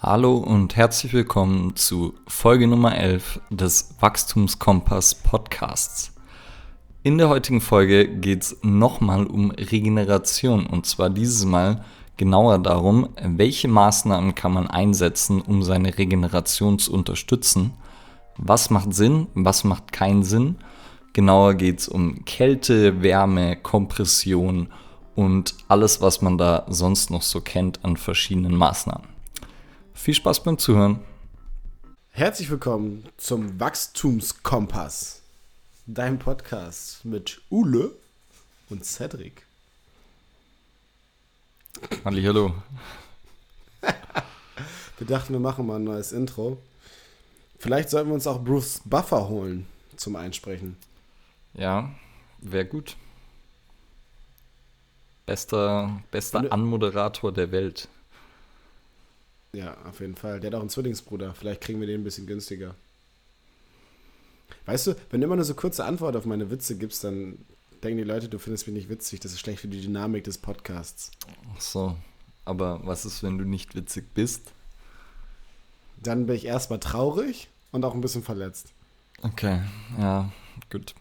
Hallo und herzlich willkommen zu Folge Nummer 11 des Wachstumskompass Podcasts. In der heutigen Folge geht es nochmal um Regeneration und zwar dieses Mal genauer darum, welche Maßnahmen kann man einsetzen, um seine Regeneration zu unterstützen. Was macht Sinn, was macht keinen Sinn. Genauer geht es um Kälte, Wärme, Kompression und alles, was man da sonst noch so kennt an verschiedenen Maßnahmen. Viel Spaß beim Zuhören. Herzlich willkommen zum Wachstumskompass, deinem Podcast mit Ule und Cedric. Hallo. wir dachten, wir machen mal ein neues Intro. Vielleicht sollten wir uns auch Bruce Buffer holen zum Einsprechen. Ja, wäre gut. Bester, bester Anmoderator der Welt. Ja, auf jeden Fall. Der hat auch einen Zwillingsbruder. Vielleicht kriegen wir den ein bisschen günstiger. Weißt du, wenn du immer nur so kurze Antwort auf meine Witze gibst, dann denken die Leute, du findest mich nicht witzig. Das ist schlecht für die Dynamik des Podcasts. Ach so. Aber was ist, wenn du nicht witzig bist? Dann bin ich erstmal traurig und auch ein bisschen verletzt. Okay, ja, gut.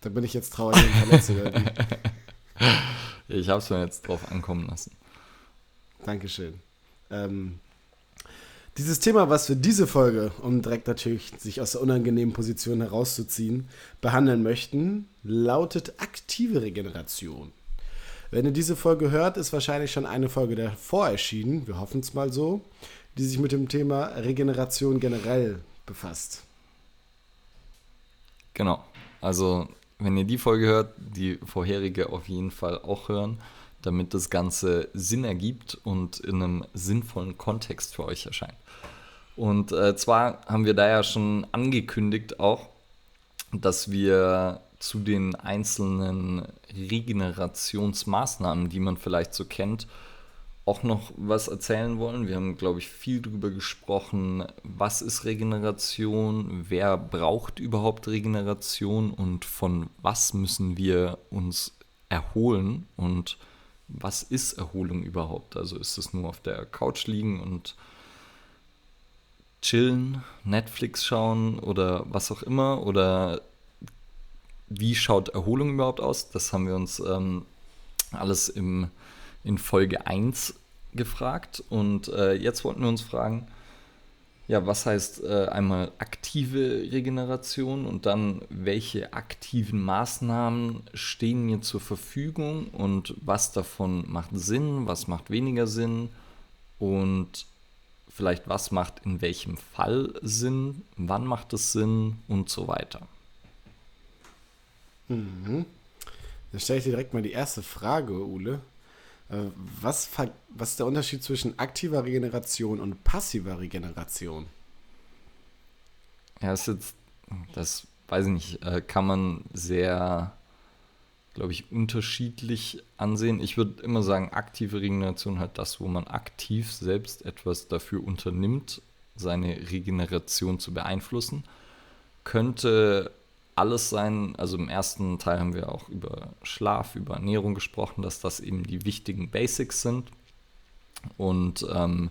Da bin ich jetzt traurig und verletzt. ich habe es mir jetzt drauf ankommen lassen. Dankeschön. Ähm, dieses Thema, was wir diese Folge, um direkt natürlich sich aus der unangenehmen Position herauszuziehen, behandeln möchten, lautet aktive Regeneration. Wenn ihr diese Folge hört, ist wahrscheinlich schon eine Folge davor erschienen, wir hoffen es mal so, die sich mit dem Thema Regeneration generell befasst. Genau. Also, wenn ihr die Folge hört, die vorherige auf jeden Fall auch hören damit das Ganze Sinn ergibt und in einem sinnvollen Kontext für euch erscheint. Und äh, zwar haben wir da ja schon angekündigt auch, dass wir zu den einzelnen Regenerationsmaßnahmen, die man vielleicht so kennt, auch noch was erzählen wollen. Wir haben, glaube ich, viel darüber gesprochen, was ist Regeneration, wer braucht überhaupt Regeneration und von was müssen wir uns erholen und was ist Erholung überhaupt? Also ist es nur auf der Couch liegen und chillen, Netflix schauen oder was auch immer? Oder wie schaut Erholung überhaupt aus? Das haben wir uns ähm, alles im, in Folge 1 gefragt. Und äh, jetzt wollten wir uns fragen, ja, was heißt äh, einmal aktive Regeneration und dann welche aktiven Maßnahmen stehen mir zur Verfügung und was davon macht Sinn, was macht weniger Sinn und vielleicht was macht in welchem Fall Sinn, wann macht es Sinn und so weiter. Mhm. Dann stelle ich dir direkt mal die erste Frage, Ule. Äh, was, was ist der Unterschied zwischen aktiver Regeneration und passiver Regeneration? Ja, ist das weiß ich nicht, äh, kann man sehr, glaube ich, unterschiedlich ansehen. Ich würde immer sagen, aktive Regeneration halt das, wo man aktiv selbst etwas dafür unternimmt, seine Regeneration zu beeinflussen. Könnte alles sein. Also im ersten Teil haben wir auch über Schlaf, über Ernährung gesprochen, dass das eben die wichtigen Basics sind. Und ähm,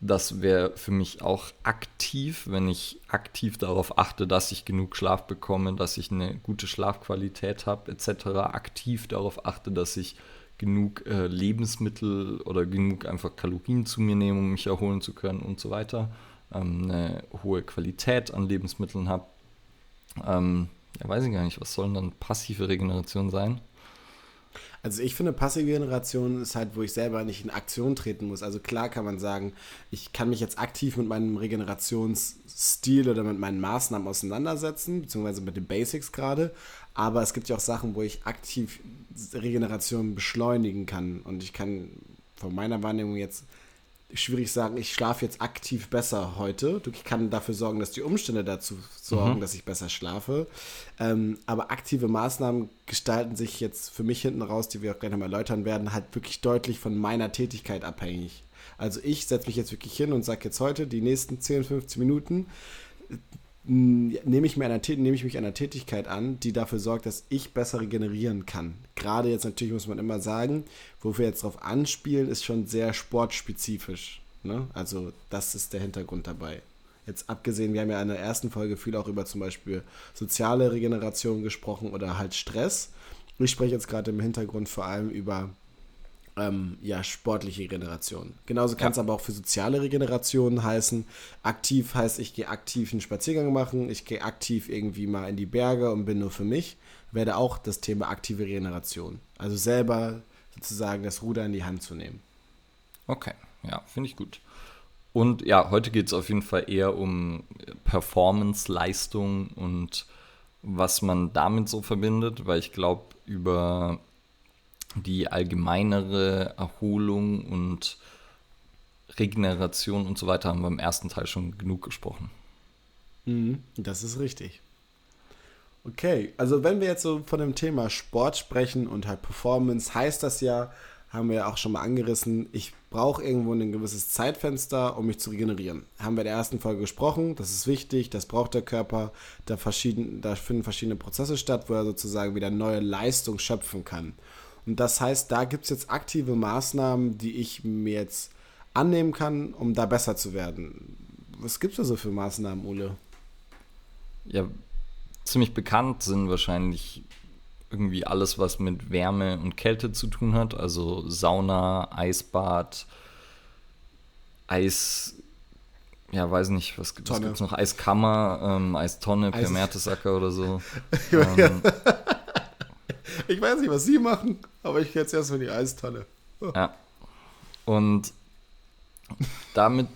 das wäre für mich auch aktiv, wenn ich aktiv darauf achte, dass ich genug Schlaf bekomme, dass ich eine gute Schlafqualität habe, etc. Aktiv darauf achte, dass ich genug äh, Lebensmittel oder genug einfach Kalorien zu mir nehme, um mich erholen zu können und so weiter. Ähm, eine hohe Qualität an Lebensmitteln habe ähm, ja, weiß ich gar nicht, was soll dann passive Regeneration sein? Also ich finde, passive Regeneration ist halt, wo ich selber nicht in Aktion treten muss. Also klar kann man sagen, ich kann mich jetzt aktiv mit meinem Regenerationsstil oder mit meinen Maßnahmen auseinandersetzen, beziehungsweise mit den Basics gerade. Aber es gibt ja auch Sachen, wo ich aktiv Regeneration beschleunigen kann. Und ich kann von meiner Wahrnehmung jetzt schwierig sagen, ich schlafe jetzt aktiv besser heute. Ich kann dafür sorgen, dass die Umstände dazu sorgen, mhm. dass ich besser schlafe. Ähm, aber aktive Maßnahmen gestalten sich jetzt für mich hinten raus, die wir auch gleich nochmal erläutern werden, halt wirklich deutlich von meiner Tätigkeit abhängig. Also ich setze mich jetzt wirklich hin und sage jetzt heute, die nächsten 10, 15 Minuten nehme ich, mir einer, nehme ich mich einer Tätigkeit an, die dafür sorgt, dass ich besser regenerieren kann. Gerade jetzt natürlich muss man immer sagen, wo wir jetzt drauf anspielen, ist schon sehr sportspezifisch. Ne? Also das ist der Hintergrund dabei. Jetzt abgesehen, wir haben ja in der ersten Folge viel auch über zum Beispiel soziale Regeneration gesprochen oder halt Stress. Ich spreche jetzt gerade im Hintergrund vor allem über ähm, ja, sportliche Regeneration. Genauso kann es ja. aber auch für soziale Regeneration heißen. Aktiv heißt, ich gehe aktiv einen Spaziergang machen, ich gehe aktiv irgendwie mal in die Berge und bin nur für mich. Werde auch das Thema aktive Regeneration. Also selber sozusagen das Ruder in die Hand zu nehmen. Okay, ja, finde ich gut. Und ja, heute geht es auf jeden Fall eher um Performance, Leistung und was man damit so verbindet, weil ich glaube, über die allgemeinere Erholung und Regeneration und so weiter haben wir im ersten Teil schon genug gesprochen. Mhm, das ist richtig. Okay, also wenn wir jetzt so von dem Thema Sport sprechen und halt Performance, heißt das ja, haben wir ja auch schon mal angerissen, ich brauche irgendwo ein gewisses Zeitfenster, um mich zu regenerieren. Haben wir in der ersten Folge gesprochen, das ist wichtig, das braucht der Körper, da, verschieden, da finden verschiedene Prozesse statt, wo er sozusagen wieder neue Leistung schöpfen kann. Das heißt, da gibt es jetzt aktive Maßnahmen, die ich mir jetzt annehmen kann, um da besser zu werden. Was gibt es da so für Maßnahmen, Ole? Ja, ziemlich bekannt sind wahrscheinlich irgendwie alles, was mit Wärme und Kälte zu tun hat. Also Sauna, Eisbad, Eis, ja, weiß nicht, was, was gibt es noch? Eiskammer, ähm, Eistonne Eis per Mertesacker oder so. ähm, ich weiß nicht, was Sie machen, aber ich gehe jetzt erstmal in die Eistonne. Oh. Ja. Und damit,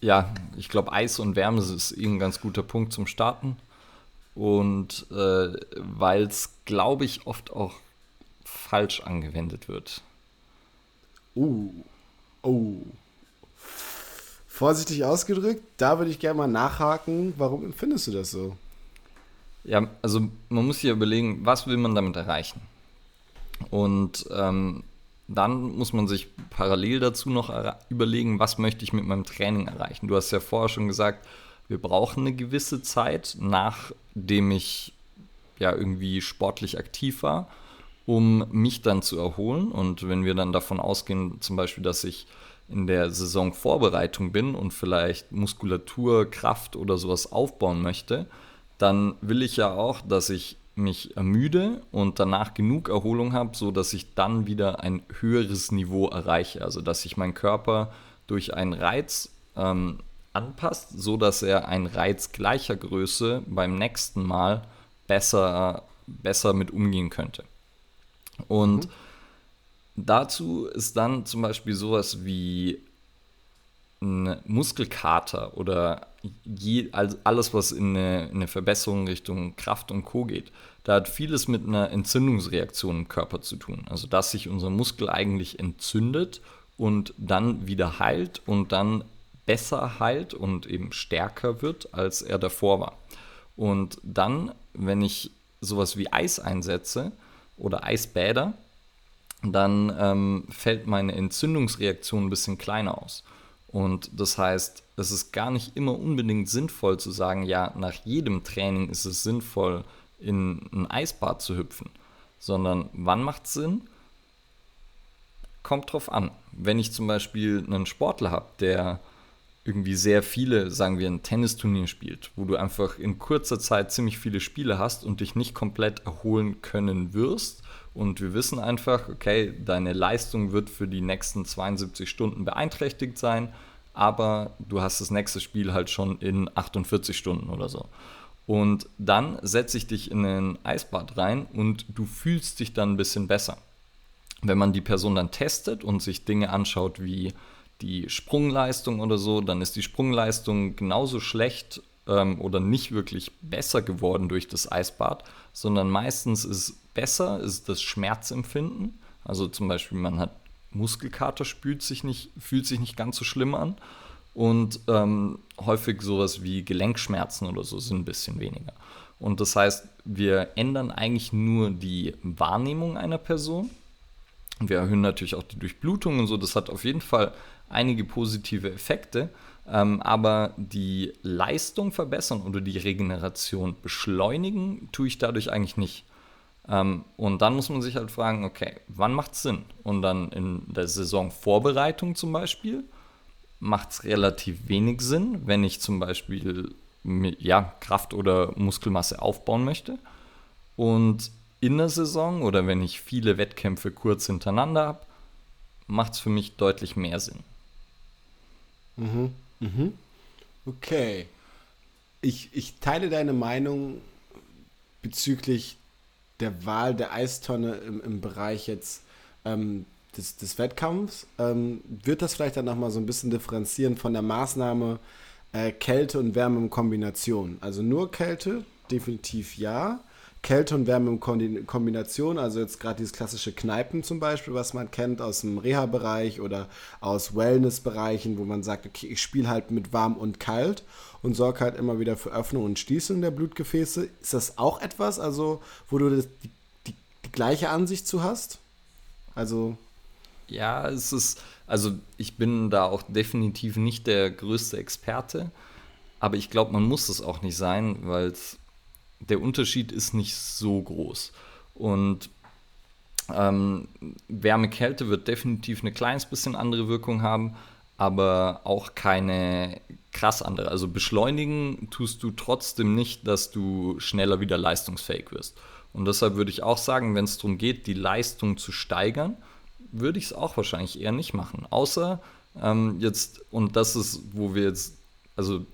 ja, ich glaube, Eis und Wärme ist ein ganz guter Punkt zum Starten. Und äh, weil es, glaube ich, oft auch falsch angewendet wird. Uh, oh. Vorsichtig ausgedrückt, da würde ich gerne mal nachhaken. Warum empfindest du das so? Ja, also man muss hier überlegen, was will man damit erreichen? Und ähm, dann muss man sich parallel dazu noch überlegen, was möchte ich mit meinem Training erreichen. Du hast ja vorher schon gesagt, wir brauchen eine gewisse Zeit, nachdem ich ja irgendwie sportlich aktiv war, um mich dann zu erholen. Und wenn wir dann davon ausgehen, zum Beispiel, dass ich in der Saisonvorbereitung bin und vielleicht Muskulatur, Kraft oder sowas aufbauen möchte, dann will ich ja auch, dass ich mich ermüde und danach genug Erholung habe, so dass ich dann wieder ein höheres Niveau erreiche. Also dass sich mein Körper durch einen Reiz ähm, anpasst, so dass er einen Reiz gleicher Größe beim nächsten Mal besser, besser mit umgehen könnte. Und mhm. dazu ist dann zum Beispiel sowas wie ein Muskelkater oder je, also alles, was in eine, in eine, Verbesserung Richtung Kraft und Co. geht, da hat vieles mit einer Entzündungsreaktion im Körper zu tun. Also, dass sich unser Muskel eigentlich entzündet und dann wieder heilt und dann besser heilt und eben stärker wird, als er davor war. Und dann, wenn ich sowas wie Eis einsetze oder Eisbäder, dann ähm, fällt meine Entzündungsreaktion ein bisschen kleiner aus. Und das heißt, es ist gar nicht immer unbedingt sinnvoll zu sagen, ja, nach jedem Training ist es sinnvoll, in ein Eisbad zu hüpfen, sondern wann macht es Sinn? Kommt drauf an. Wenn ich zum Beispiel einen Sportler habe, der irgendwie sehr viele, sagen wir, ein Tennisturnier spielt, wo du einfach in kurzer Zeit ziemlich viele Spiele hast und dich nicht komplett erholen können wirst. Und wir wissen einfach, okay, deine Leistung wird für die nächsten 72 Stunden beeinträchtigt sein aber du hast das nächste Spiel halt schon in 48 Stunden oder so. Und dann setze ich dich in ein Eisbad rein und du fühlst dich dann ein bisschen besser. Wenn man die Person dann testet und sich Dinge anschaut wie die Sprungleistung oder so, dann ist die Sprungleistung genauso schlecht ähm, oder nicht wirklich besser geworden durch das Eisbad, sondern meistens ist besser ist das Schmerzempfinden. Also zum Beispiel man hat Muskelkater spürt sich nicht, fühlt sich nicht ganz so schlimm an. Und ähm, häufig sowas wie Gelenkschmerzen oder so sind ein bisschen weniger. Und das heißt, wir ändern eigentlich nur die Wahrnehmung einer Person. Wir erhöhen natürlich auch die Durchblutung und so. Das hat auf jeden Fall einige positive Effekte. Ähm, aber die Leistung verbessern oder die Regeneration beschleunigen, tue ich dadurch eigentlich nicht. Ähm, und dann muss man sich halt fragen, okay, wann macht es Sinn? Und dann in der Saisonvorbereitung zum Beispiel macht es relativ wenig Sinn, wenn ich zum Beispiel ja, Kraft oder Muskelmasse aufbauen möchte. Und in der Saison oder wenn ich viele Wettkämpfe kurz hintereinander habe, macht es für mich deutlich mehr Sinn. Mhm. Mhm. Okay. Ich, ich teile deine Meinung bezüglich der Wahl der Eistonne im, im Bereich jetzt ähm, des, des Wettkampfs. Ähm, wird das vielleicht dann nochmal so ein bisschen differenzieren von der Maßnahme äh, Kälte und Wärme in Kombination? Also nur Kälte, definitiv ja. Kälte und Wärme in Kombination, also jetzt gerade dieses klassische Kneipen zum Beispiel, was man kennt aus dem Reha-Bereich oder aus Wellness-Bereichen, wo man sagt, okay, ich spiele halt mit warm und kalt und sorge halt immer wieder für Öffnung und Schließung der Blutgefäße. Ist das auch etwas, also wo du das, die, die, die gleiche Ansicht zu hast? Also ja, es ist, also ich bin da auch definitiv nicht der größte Experte, aber ich glaube, man muss es auch nicht sein, weil es der Unterschied ist nicht so groß. Und ähm, Wärme-Kälte wird definitiv eine kleines bisschen andere Wirkung haben, aber auch keine krass andere. Also beschleunigen tust du trotzdem nicht, dass du schneller wieder leistungsfähig wirst. Und deshalb würde ich auch sagen, wenn es darum geht, die Leistung zu steigern, würde ich es auch wahrscheinlich eher nicht machen. Außer ähm, jetzt, und das ist, wo wir jetzt, also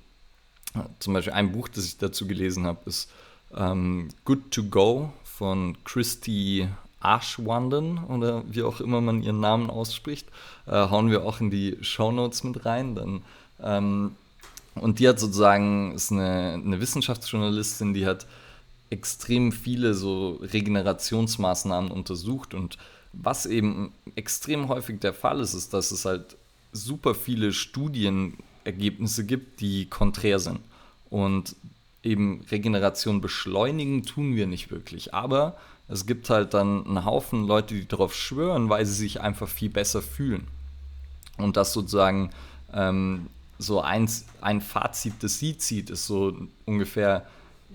zum Beispiel ein Buch, das ich dazu gelesen habe, ist ähm, Good to Go von Christy Ashwanden oder wie auch immer man ihren Namen ausspricht, äh, hauen wir auch in die Show Notes mit rein. Dann, ähm, und die hat sozusagen, ist eine, eine Wissenschaftsjournalistin, die hat extrem viele so Regenerationsmaßnahmen untersucht und was eben extrem häufig der Fall ist, ist, dass es halt super viele Studienergebnisse gibt, die konträr sind. Und eben Regeneration beschleunigen tun wir nicht wirklich. Aber es gibt halt dann einen Haufen Leute, die darauf schwören, weil sie sich einfach viel besser fühlen. Und das sozusagen ähm, so eins, ein Fazit, das sie zieht, ist so ungefähr,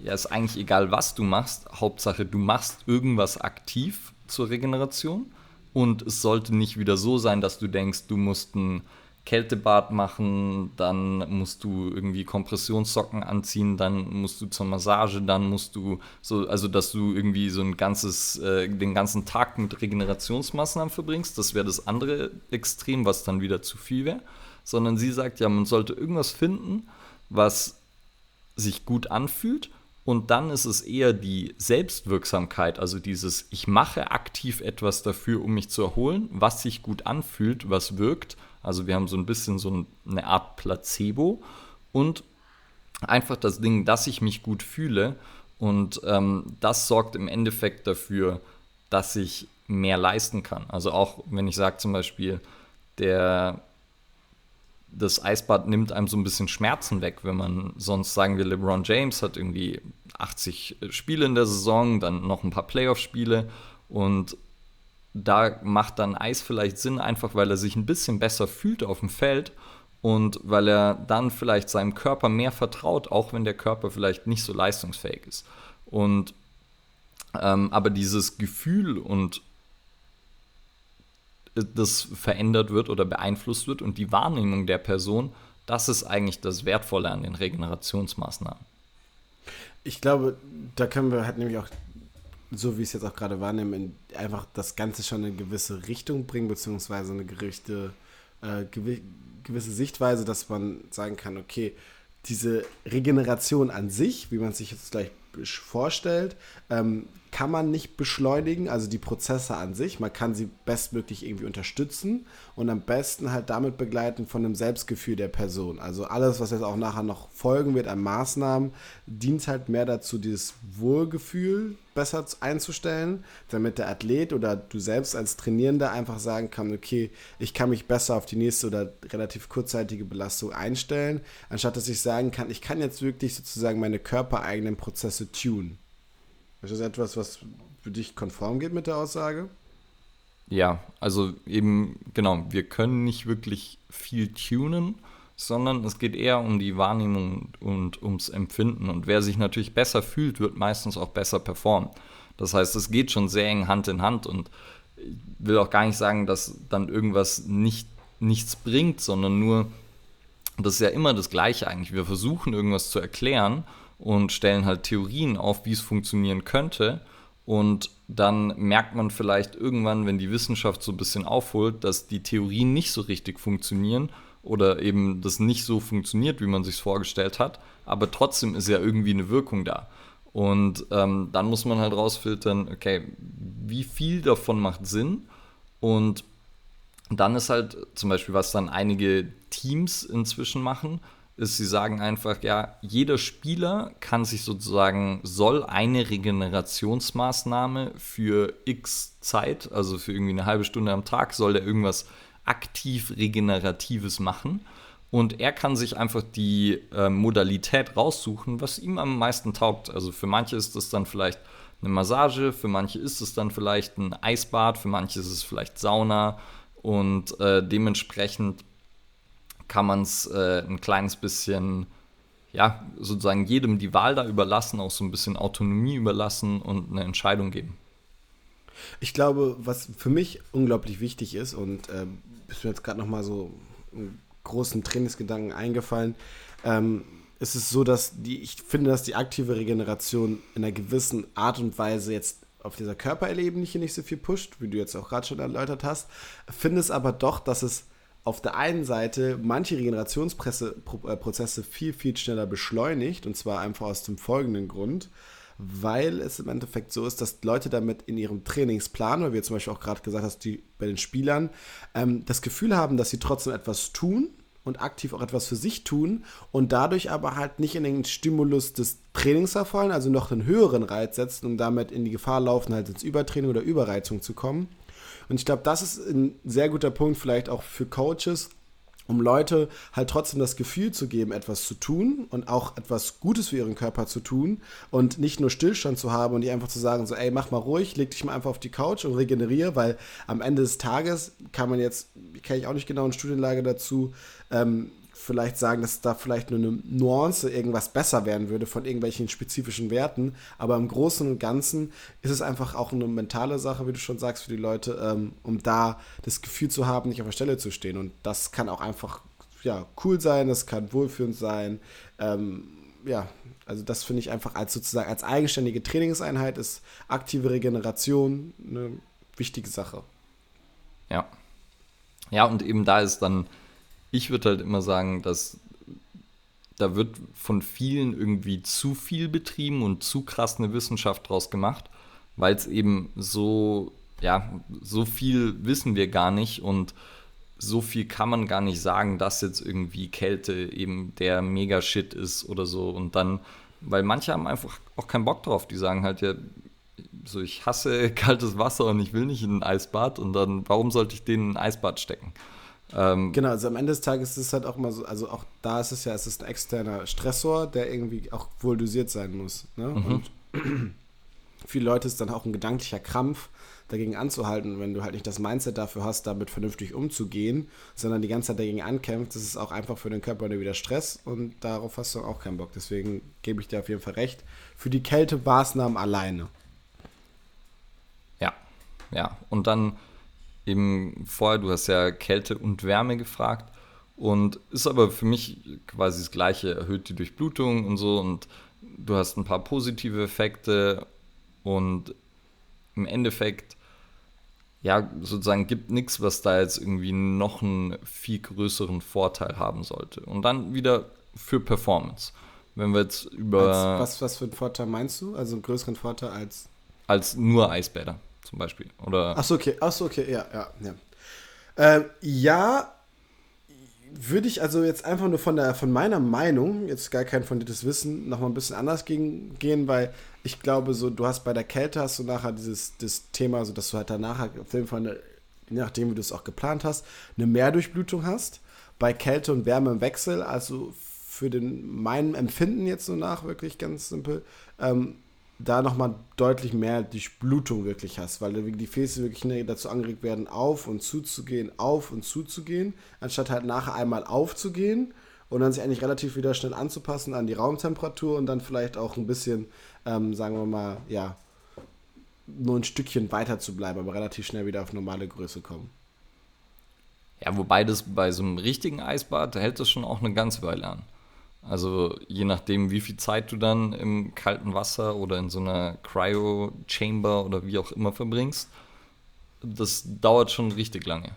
ja, ist eigentlich egal, was du machst. Hauptsache, du machst irgendwas aktiv zur Regeneration. Und es sollte nicht wieder so sein, dass du denkst, du musst ein Kältebad machen, dann musst du irgendwie Kompressionssocken anziehen, dann musst du zur Massage, dann musst du so, also dass du irgendwie so ein ganzes, äh, den ganzen Tag mit Regenerationsmaßnahmen verbringst, das wäre das andere Extrem, was dann wieder zu viel wäre, sondern sie sagt ja, man sollte irgendwas finden, was sich gut anfühlt. Und dann ist es eher die Selbstwirksamkeit, also dieses, ich mache aktiv etwas dafür, um mich zu erholen, was sich gut anfühlt, was wirkt also wir haben so ein bisschen so eine Art Placebo und einfach das Ding, dass ich mich gut fühle und ähm, das sorgt im Endeffekt dafür, dass ich mehr leisten kann. Also auch wenn ich sage zum Beispiel, der, das Eisbad nimmt einem so ein bisschen Schmerzen weg, wenn man sonst sagen wir, LeBron James hat irgendwie 80 Spiele in der Saison, dann noch ein paar Playoff-Spiele und da macht dann Eis vielleicht Sinn, einfach weil er sich ein bisschen besser fühlt auf dem Feld und weil er dann vielleicht seinem Körper mehr vertraut, auch wenn der Körper vielleicht nicht so leistungsfähig ist. Und ähm, aber dieses Gefühl und das verändert wird oder beeinflusst wird und die Wahrnehmung der Person, das ist eigentlich das Wertvolle an den Regenerationsmaßnahmen. Ich glaube, da können wir halt nämlich auch so wie ich es jetzt auch gerade wahrnehme, einfach das Ganze schon in eine gewisse Richtung bringen, beziehungsweise eine gerichte, äh, gewi gewisse Sichtweise, dass man sagen kann, okay, diese Regeneration an sich, wie man sich jetzt gleich vorstellt, ähm, kann man nicht beschleunigen, also die Prozesse an sich. Man kann sie bestmöglich irgendwie unterstützen und am besten halt damit begleiten von dem Selbstgefühl der Person. Also alles, was jetzt auch nachher noch folgen wird an Maßnahmen, dient halt mehr dazu, dieses Wohlgefühl besser einzustellen, damit der Athlet oder du selbst als Trainierender einfach sagen kann, okay, ich kann mich besser auf die nächste oder relativ kurzzeitige Belastung einstellen, anstatt dass ich sagen kann, ich kann jetzt wirklich sozusagen meine körpereigenen Prozesse tunen. Ist das etwas, was für dich konform geht mit der Aussage? Ja, also eben, genau, wir können nicht wirklich viel tunen, sondern es geht eher um die Wahrnehmung und ums Empfinden. Und wer sich natürlich besser fühlt, wird meistens auch besser performen. Das heißt, es geht schon sehr eng Hand in Hand und ich will auch gar nicht sagen, dass dann irgendwas nicht, nichts bringt, sondern nur, das ist ja immer das Gleiche eigentlich. Wir versuchen irgendwas zu erklären und stellen halt Theorien auf, wie es funktionieren könnte. Und dann merkt man vielleicht irgendwann, wenn die Wissenschaft so ein bisschen aufholt, dass die Theorien nicht so richtig funktionieren oder eben das nicht so funktioniert, wie man sich vorgestellt hat. Aber trotzdem ist ja irgendwie eine Wirkung da. Und ähm, dann muss man halt rausfiltern, okay, wie viel davon macht Sinn? Und dann ist halt zum Beispiel, was dann einige Teams inzwischen machen, ist, sie sagen einfach, ja, jeder Spieler kann sich sozusagen, soll eine Regenerationsmaßnahme für x Zeit, also für irgendwie eine halbe Stunde am Tag, soll der irgendwas aktiv Regeneratives machen. Und er kann sich einfach die äh, Modalität raussuchen, was ihm am meisten taugt. Also für manche ist das dann vielleicht eine Massage, für manche ist es dann vielleicht ein Eisbad, für manche ist es vielleicht Sauna. Und äh, dementsprechend kann man es äh, ein kleines bisschen, ja, sozusagen jedem die Wahl da überlassen, auch so ein bisschen Autonomie überlassen und eine Entscheidung geben. Ich glaube, was für mich unglaublich wichtig ist und äh, ist mir jetzt gerade nochmal so einen großen Trainingsgedanken eingefallen, ähm, ist es so, dass die, ich finde, dass die aktive Regeneration in einer gewissen Art und Weise jetzt auf dieser Körperebene nicht so viel pusht, wie du jetzt auch gerade schon erläutert hast, finde es aber doch, dass es auf der einen Seite manche Regenerationsprozesse äh, viel, viel schneller beschleunigt, und zwar einfach aus dem folgenden Grund, weil es im Endeffekt so ist, dass Leute damit in ihrem Trainingsplan, weil wir zum Beispiel auch gerade gesagt hast, die bei den Spielern, ähm, das Gefühl haben, dass sie trotzdem etwas tun und aktiv auch etwas für sich tun und dadurch aber halt nicht in den Stimulus des Trainings verfallen, also noch einen höheren Reiz setzen und damit in die Gefahr laufen, halt ins Übertraining oder Überreizung zu kommen. Und ich glaube, das ist ein sehr guter Punkt vielleicht auch für Coaches, um Leute halt trotzdem das Gefühl zu geben, etwas zu tun und auch etwas Gutes für ihren Körper zu tun und nicht nur Stillstand zu haben und die einfach zu sagen, so, ey, mach mal ruhig, leg dich mal einfach auf die Couch und regeneriere, weil am Ende des Tages kann man jetzt, kenne ich auch nicht genau eine Studienlage dazu, ähm, vielleicht sagen, dass da vielleicht nur eine Nuance irgendwas besser werden würde von irgendwelchen spezifischen Werten. Aber im Großen und Ganzen ist es einfach auch eine mentale Sache, wie du schon sagst, für die Leute, ähm, um da das Gefühl zu haben, nicht auf der Stelle zu stehen. Und das kann auch einfach ja, cool sein, das kann wohlfühlend sein. Ähm, ja, also das finde ich einfach als sozusagen als eigenständige Trainingseinheit ist aktive Regeneration eine wichtige Sache. Ja. Ja, und eben da ist dann ich würde halt immer sagen, dass da wird von vielen irgendwie zu viel betrieben und zu krass eine Wissenschaft draus gemacht, weil es eben so, ja, so viel wissen wir gar nicht und so viel kann man gar nicht sagen, dass jetzt irgendwie Kälte eben der Mega-Shit ist oder so. Und dann, weil manche haben einfach auch keinen Bock drauf, die sagen halt ja, so ich hasse kaltes Wasser und ich will nicht in ein Eisbad und dann, warum sollte ich den in ein Eisbad stecken? Ähm, genau, also am Ende des Tages ist es halt auch mal so, also auch da ist es ja, es ist ein externer Stressor, der irgendwie auch wohl dosiert sein muss. Ne? Mhm. Und viele Leute ist dann auch ein gedanklicher Krampf, dagegen anzuhalten, wenn du halt nicht das Mindset dafür hast, damit vernünftig umzugehen, sondern die ganze Zeit dagegen ankämpfst, das ist auch einfach für den Körper wieder Stress und darauf hast du auch keinen Bock. Deswegen gebe ich dir auf jeden Fall recht. Für die Kältemaßnahmen alleine. Ja, ja. Und dann eben vorher, du hast ja Kälte und Wärme gefragt und ist aber für mich quasi das gleiche, erhöht die Durchblutung und so und du hast ein paar positive Effekte und im Endeffekt ja, sozusagen gibt nichts, was da jetzt irgendwie noch einen viel größeren Vorteil haben sollte. Und dann wieder für Performance. Wenn wir jetzt über. Als, was, was für einen Vorteil meinst du? Also einen größeren Vorteil als. Als nur Eisbäder zum Beispiel. Oder Achso, okay, achso, okay, ja, ja, ja. Ähm, ja, würde ich also jetzt einfach nur von der von meiner Meinung, jetzt gar kein fundiertes Wissen, nochmal ein bisschen anders gegen, gehen, weil ich glaube, so, du hast bei der Kälte hast du nachher dieses das Thema, so dass du halt danach auf jeden Fall, eine, nachdem, du es auch geplant hast, eine Mehrdurchblutung hast. Bei Kälte und Wärme im Wechsel, also für den meinem Empfinden jetzt so nach, wirklich ganz simpel, ähm, da nochmal deutlich mehr Durchblutung wirklich hast, weil die Gefäße wirklich dazu angeregt werden, auf und zuzugehen, auf und zuzugehen, anstatt halt nachher einmal aufzugehen und dann sich eigentlich relativ wieder schnell anzupassen an die Raumtemperatur und dann vielleicht auch ein bisschen, ähm, sagen wir mal, ja, nur ein Stückchen weiter zu bleiben, aber relativ schnell wieder auf normale Größe kommen. Ja, wobei das bei so einem richtigen Eisbad, da hält das schon auch eine ganze Weile an. Also je nachdem, wie viel Zeit du dann im kalten Wasser oder in so einer Cryo-Chamber oder wie auch immer verbringst, das dauert schon richtig lange.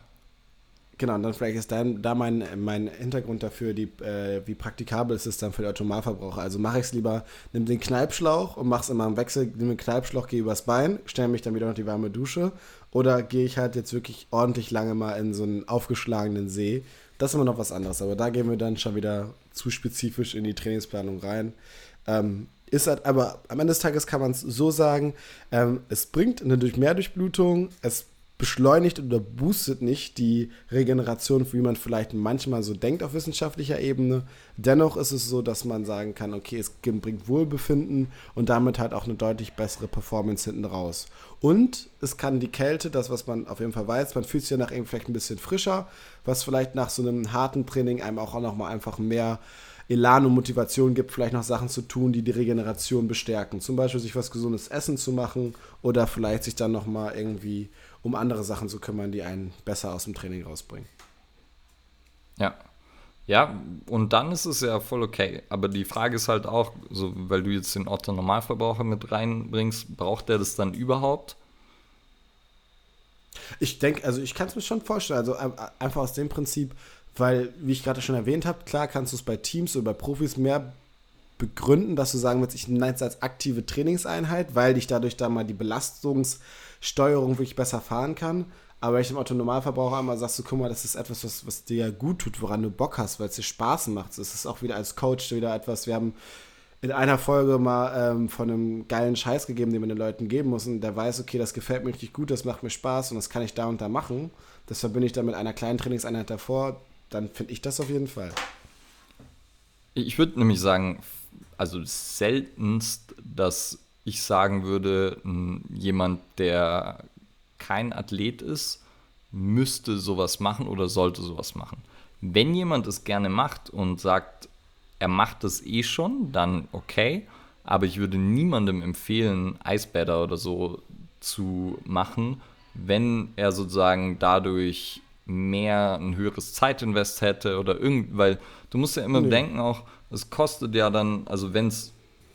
Genau, und dann vielleicht ist dann da mein, mein Hintergrund dafür, die, äh, wie praktikabel ist es dann für den Automalverbraucher. Also mache ich es lieber, nimm den Kneipschlauch und mach's immer im Wechsel, nimm den Kneipschlauch, gehe übers Bein, stelle mich dann wieder noch die warme Dusche. Oder gehe ich halt jetzt wirklich ordentlich lange mal in so einen aufgeschlagenen See. Das ist immer noch was anderes, aber da gehen wir dann schon wieder zu spezifisch in die Trainingsplanung rein. Ähm, ist halt, aber am Ende des Tages kann man es so sagen, ähm, es bringt eine durch Mehrdurchblutung, es beschleunigt oder boostet nicht die Regeneration, wie man vielleicht manchmal so denkt auf wissenschaftlicher Ebene. Dennoch ist es so, dass man sagen kann, okay, es bringt Wohlbefinden und damit halt auch eine deutlich bessere Performance hinten raus. Und es kann die Kälte, das, was man auf jeden Fall weiß, man fühlt sich ja nach irgendwie vielleicht ein bisschen frischer, was vielleicht nach so einem harten Training einem auch nochmal einfach mehr Elan und Motivation gibt, vielleicht noch Sachen zu tun, die die Regeneration bestärken. Zum Beispiel sich was gesundes Essen zu machen oder vielleicht sich dann nochmal irgendwie um andere Sachen zu kümmern, die einen besser aus dem Training rausbringen. Ja. Ja, und dann ist es ja voll okay. Aber die Frage ist halt auch, so, weil du jetzt den Otto Normalverbraucher mit reinbringst, braucht der das dann überhaupt? Ich denke, also ich kann es mir schon vorstellen, also einfach aus dem Prinzip, weil, wie ich gerade schon erwähnt habe, klar kannst du es bei Teams oder bei Profis mehr begründen, dass du sagen willst, ich nenne es als aktive Trainingseinheit, weil ich dadurch da mal die Belastungs- Steuerung wirklich besser fahren kann. Aber wenn ich dem Autonormalverbraucher einmal sagst, du, guck mal, das ist etwas, was, was dir gut tut, woran du Bock hast, weil es dir Spaß macht. Das ist auch wieder als Coach wieder etwas, wir haben in einer Folge mal ähm, von einem geilen Scheiß gegeben, den man den Leuten geben muss. Und der weiß, okay, das gefällt mir richtig gut, das macht mir Spaß und das kann ich da und da machen. Das verbinde ich dann mit einer kleinen Trainingseinheit davor. Dann finde ich das auf jeden Fall. Ich würde nämlich sagen, also seltenst, dass ich sagen würde, jemand, der kein Athlet ist, müsste sowas machen oder sollte sowas machen. Wenn jemand es gerne macht und sagt, er macht es eh schon, dann okay. Aber ich würde niemandem empfehlen, Eisbäder oder so zu machen, wenn er sozusagen dadurch mehr ein höheres Zeitinvest hätte oder irgend, weil du musst ja immer nee. denken auch, es kostet ja dann, also wenn es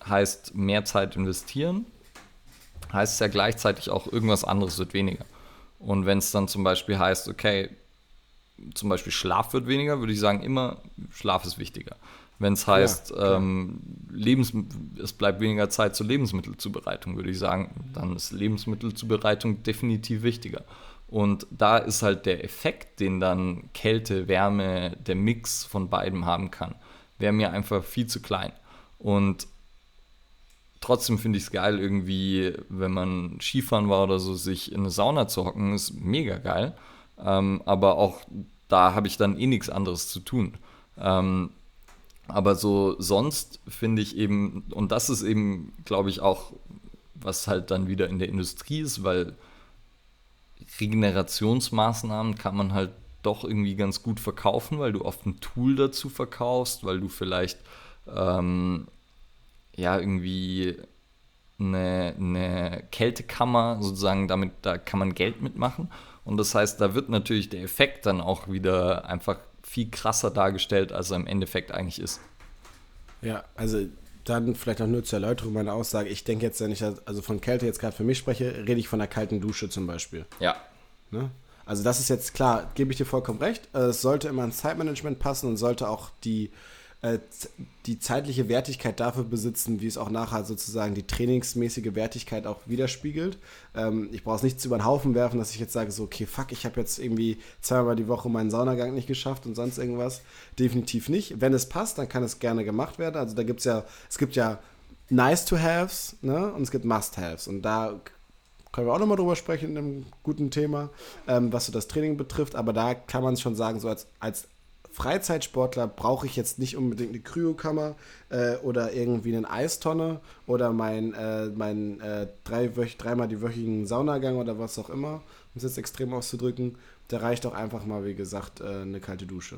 heißt mehr Zeit investieren, heißt es ja gleichzeitig auch irgendwas anderes wird weniger. Und wenn es dann zum Beispiel heißt, okay, zum Beispiel Schlaf wird weniger, würde ich sagen, immer Schlaf ist wichtiger. Wenn es heißt, ja, ähm, Lebens es bleibt weniger Zeit zur Lebensmittelzubereitung, würde ich sagen, dann ist Lebensmittelzubereitung definitiv wichtiger. Und da ist halt der Effekt, den dann Kälte, Wärme, der Mix von beidem haben kann, wäre mir einfach viel zu klein. Und trotzdem finde ich es geil, irgendwie, wenn man Skifahren war oder so, sich in eine Sauna zu hocken, ist mega geil. Ähm, aber auch da habe ich dann eh nichts anderes zu tun. Ähm, aber so sonst finde ich eben, und das ist eben, glaube ich, auch, was halt dann wieder in der Industrie ist, weil Regenerationsmaßnahmen kann man halt doch irgendwie ganz gut verkaufen, weil du oft ein Tool dazu verkaufst, weil du vielleicht ähm, ja, irgendwie eine, eine Kältekammer sozusagen, damit da kann man Geld mitmachen. Und das heißt, da wird natürlich der Effekt dann auch wieder einfach viel krasser dargestellt, als er im Endeffekt eigentlich ist. Ja, also dann vielleicht auch nur zur Erläuterung meiner Aussage. Ich denke jetzt, wenn ich also von Kälte jetzt gerade für mich spreche, rede ich von einer kalten Dusche zum Beispiel. Ja. Ne? Also das ist jetzt klar, gebe ich dir vollkommen recht. Es sollte immer ins Zeitmanagement passen und sollte auch die äh, die zeitliche Wertigkeit dafür besitzen, wie es auch nachher sozusagen die trainingsmäßige Wertigkeit auch widerspiegelt. Ähm, ich brauche es nicht über den Haufen werfen, dass ich jetzt sage, so, okay, fuck, ich habe jetzt irgendwie zweimal die Woche meinen Saunagang nicht geschafft und sonst irgendwas. Definitiv nicht. Wenn es passt, dann kann es gerne gemacht werden. Also da gibt es ja, es gibt ja nice to haves ne? und es gibt must haves. Und da können wir auch nochmal drüber sprechen in einem guten Thema, ähm, was so das Training betrifft. Aber da kann man schon sagen, so als, als Freizeitsportler brauche ich jetzt nicht unbedingt eine Kryokammer äh, oder irgendwie eine Eistonne oder mein, äh, mein äh, drei, dreimal die wöchigen Saunagang oder was auch immer, um es jetzt extrem auszudrücken. Da reicht auch einfach mal, wie gesagt, äh, eine kalte Dusche.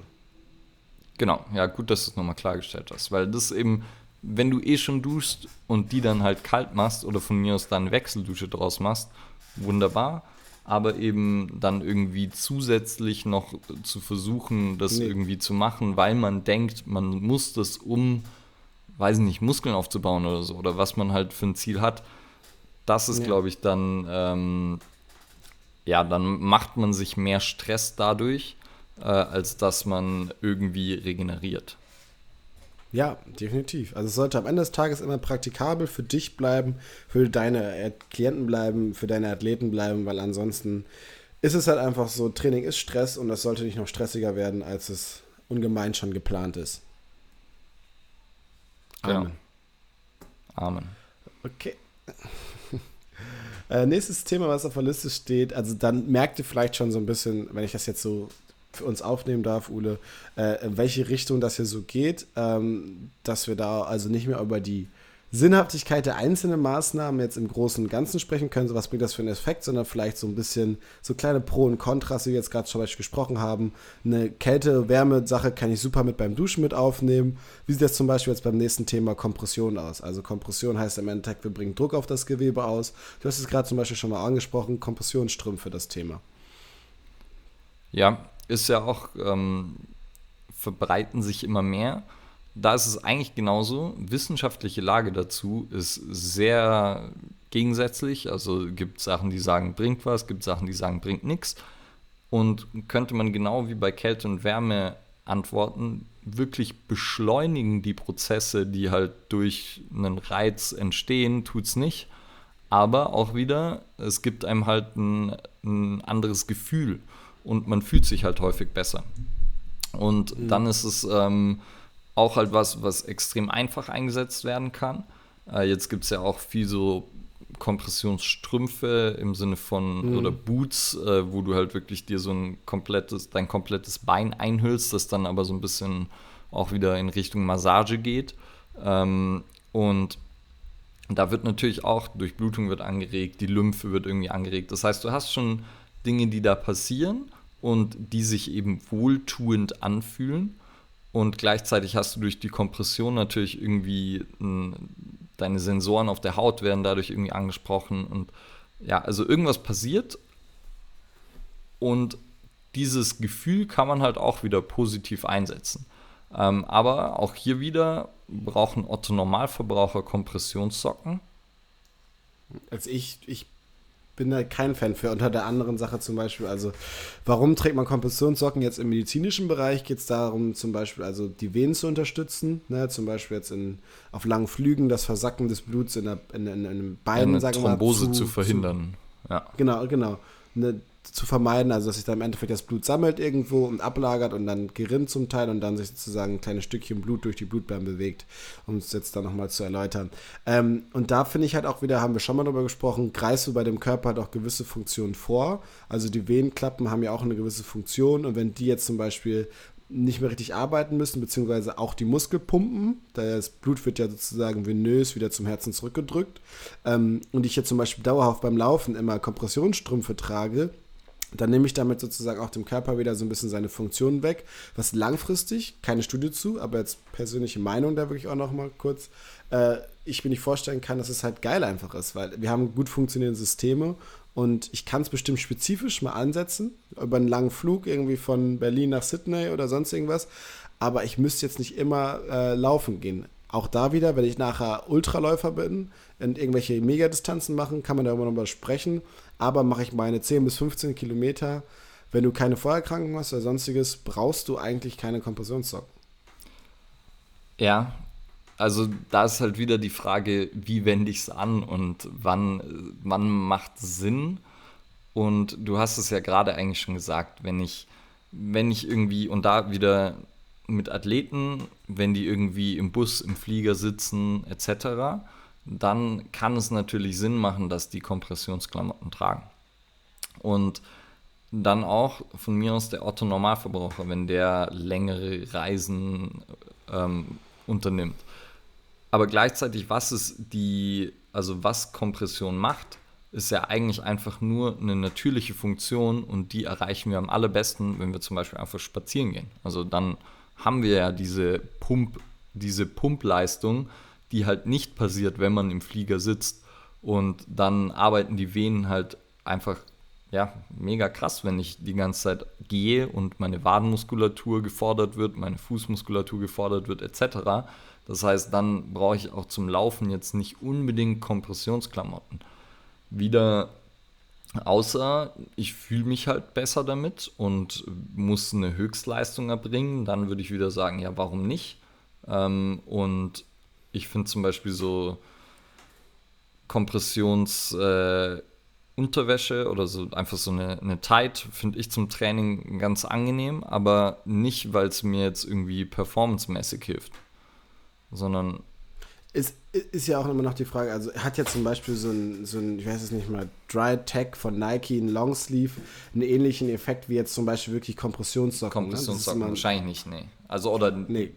Genau, ja, gut, dass du es nochmal klargestellt hast, weil das eben, wenn du eh schon duschst und die dann halt kalt machst oder von mir aus dann Wechseldusche draus machst, wunderbar aber eben dann irgendwie zusätzlich noch zu versuchen, das nee. irgendwie zu machen, weil man denkt, man muss das um, weiß nicht, Muskeln aufzubauen oder so, oder was man halt für ein Ziel hat. Das ist, ja. glaube ich, dann, ähm, ja, dann macht man sich mehr Stress dadurch, äh, als dass man irgendwie regeneriert. Ja, definitiv. Also es sollte am Ende des Tages immer praktikabel für dich bleiben, für deine Klienten bleiben, für deine Athleten bleiben, weil ansonsten ist es halt einfach so, Training ist Stress und das sollte nicht noch stressiger werden, als es ungemein schon geplant ist. Amen. Genau. Amen. Okay. äh, nächstes Thema, was auf der Liste steht, also dann merkt ihr vielleicht schon so ein bisschen, wenn ich das jetzt so für uns aufnehmen darf, Ule, äh, in welche Richtung das hier so geht, ähm, dass wir da also nicht mehr über die Sinnhaftigkeit der einzelnen Maßnahmen jetzt im Großen und Ganzen sprechen können, so was bringt das für einen Effekt, sondern vielleicht so ein bisschen so kleine Pro und Kontras, wie wir jetzt gerade zum Beispiel gesprochen haben. Eine Kälte-Wärme-Sache kann ich super mit beim Duschen mit aufnehmen. Wie sieht das zum Beispiel jetzt beim nächsten Thema Kompression aus? Also Kompression heißt im Endeffekt, wir bringen Druck auf das Gewebe aus. Du hast es gerade zum Beispiel schon mal angesprochen, Kompressionsstrümpfe das Thema. Ja, ist ja auch, ähm, verbreiten sich immer mehr. Da ist es eigentlich genauso. Wissenschaftliche Lage dazu ist sehr gegensätzlich. Also gibt Sachen, die sagen, bringt was, gibt Sachen, die sagen, bringt nichts. Und könnte man genau wie bei Kälte und Wärme antworten, wirklich beschleunigen die Prozesse, die halt durch einen Reiz entstehen, tut es nicht. Aber auch wieder, es gibt einem halt ein, ein anderes Gefühl und man fühlt sich halt häufig besser. Und mhm. dann ist es ähm, auch halt was, was extrem einfach eingesetzt werden kann. Äh, jetzt gibt es ja auch viel so Kompressionsstrümpfe im Sinne von mhm. oder Boots, äh, wo du halt wirklich dir so ein komplettes, dein komplettes Bein einhüllst, das dann aber so ein bisschen auch wieder in Richtung Massage geht. Ähm, und da wird natürlich auch Durchblutung wird angeregt, die Lymphe wird irgendwie angeregt. Das heißt, du hast schon Dinge, die da passieren und die sich eben wohltuend anfühlen. Und gleichzeitig hast du durch die Kompression natürlich irgendwie deine Sensoren auf der Haut werden dadurch irgendwie angesprochen. Und ja, also irgendwas passiert. Und dieses Gefühl kann man halt auch wieder positiv einsetzen. Ähm, aber auch hier wieder brauchen Otto Normalverbraucher Kompressionssocken. Also ich, ich bin da kein Fan für. Unter der anderen Sache zum Beispiel, also warum trägt man Kompressionssocken jetzt im medizinischen Bereich? Geht es darum, zum Beispiel also die Venen zu unterstützen, ne? zum Beispiel jetzt in, auf langen Flügen das Versacken des Bluts in, der, in, in, in einem Bein, ja, sagen wir mal, Thrombose zu, zu verhindern. Zu, ja. Genau, genau. Eine zu vermeiden, also dass sich dann im Endeffekt das Blut sammelt irgendwo und ablagert und dann gerinnt zum Teil und dann sich sozusagen ein kleines Stückchen Blut durch die Blutbahn bewegt, um es jetzt dann nochmal zu erläutern. Ähm, und da finde ich halt auch wieder, haben wir schon mal drüber gesprochen, greifst du bei dem Körper halt auch gewisse Funktionen vor. Also die Venenklappen haben ja auch eine gewisse Funktion und wenn die jetzt zum Beispiel nicht mehr richtig arbeiten müssen, beziehungsweise auch die Muskelpumpen. Das Blut wird ja sozusagen venös wieder zum Herzen zurückgedrückt. Ähm, und ich jetzt zum Beispiel dauerhaft beim Laufen immer Kompressionsstrümpfe trage, dann nehme ich damit sozusagen auch dem Körper wieder so ein bisschen seine Funktion weg, was langfristig, keine Studie zu, aber jetzt persönliche Meinung da wirklich auch noch mal kurz, äh, ich mir nicht vorstellen kann, dass es halt geil einfach ist, weil wir haben gut funktionierende Systeme und ich kann es bestimmt spezifisch mal ansetzen, über einen langen Flug irgendwie von Berlin nach Sydney oder sonst irgendwas, aber ich müsste jetzt nicht immer äh, laufen gehen. Auch da wieder, wenn ich nachher Ultraläufer bin und irgendwelche Megadistanzen machen, kann man darüber nochmal sprechen aber mache ich meine 10 bis 15 Kilometer. Wenn du keine Vorerkrankung hast oder sonstiges, brauchst du eigentlich keine Kompressionssocken. Ja, also da ist halt wieder die Frage, wie wende ich es an und wann, wann macht Sinn. Und du hast es ja gerade eigentlich schon gesagt, wenn ich, wenn ich irgendwie, und da wieder mit Athleten, wenn die irgendwie im Bus, im Flieger sitzen, etc., dann kann es natürlich Sinn machen, dass die Kompressionsklamotten tragen. Und dann auch von mir aus der Otto Normalverbraucher, wenn der längere Reisen ähm, unternimmt. Aber gleichzeitig, was ist die, also was Kompression macht, ist ja eigentlich einfach nur eine natürliche Funktion und die erreichen wir am allerbesten, wenn wir zum Beispiel einfach spazieren gehen. Also dann haben wir ja diese Pump, diese Pumpleistung, die halt nicht passiert, wenn man im Flieger sitzt. Und dann arbeiten die Venen halt einfach ja, mega krass, wenn ich die ganze Zeit gehe und meine Wadenmuskulatur gefordert wird, meine Fußmuskulatur gefordert wird, etc. Das heißt, dann brauche ich auch zum Laufen jetzt nicht unbedingt Kompressionsklamotten. Wieder außer ich fühle mich halt besser damit und muss eine Höchstleistung erbringen, dann würde ich wieder sagen, ja, warum nicht? Ähm, und ich finde zum Beispiel so Kompressions... Äh, oder so einfach so eine, eine Tight finde ich zum Training ganz angenehm, aber nicht, weil es mir jetzt irgendwie performancemäßig hilft, sondern ist, ist ja auch immer noch die Frage, also hat ja zum Beispiel so ein, so ein, ich weiß es nicht mal, Dry Tech von Nike, ein Longsleeve, einen ähnlichen Effekt wie jetzt zum Beispiel wirklich Kompressionssocken. Ne? Kompressionssocken ne? wahrscheinlich nicht, nee. Also oder nee.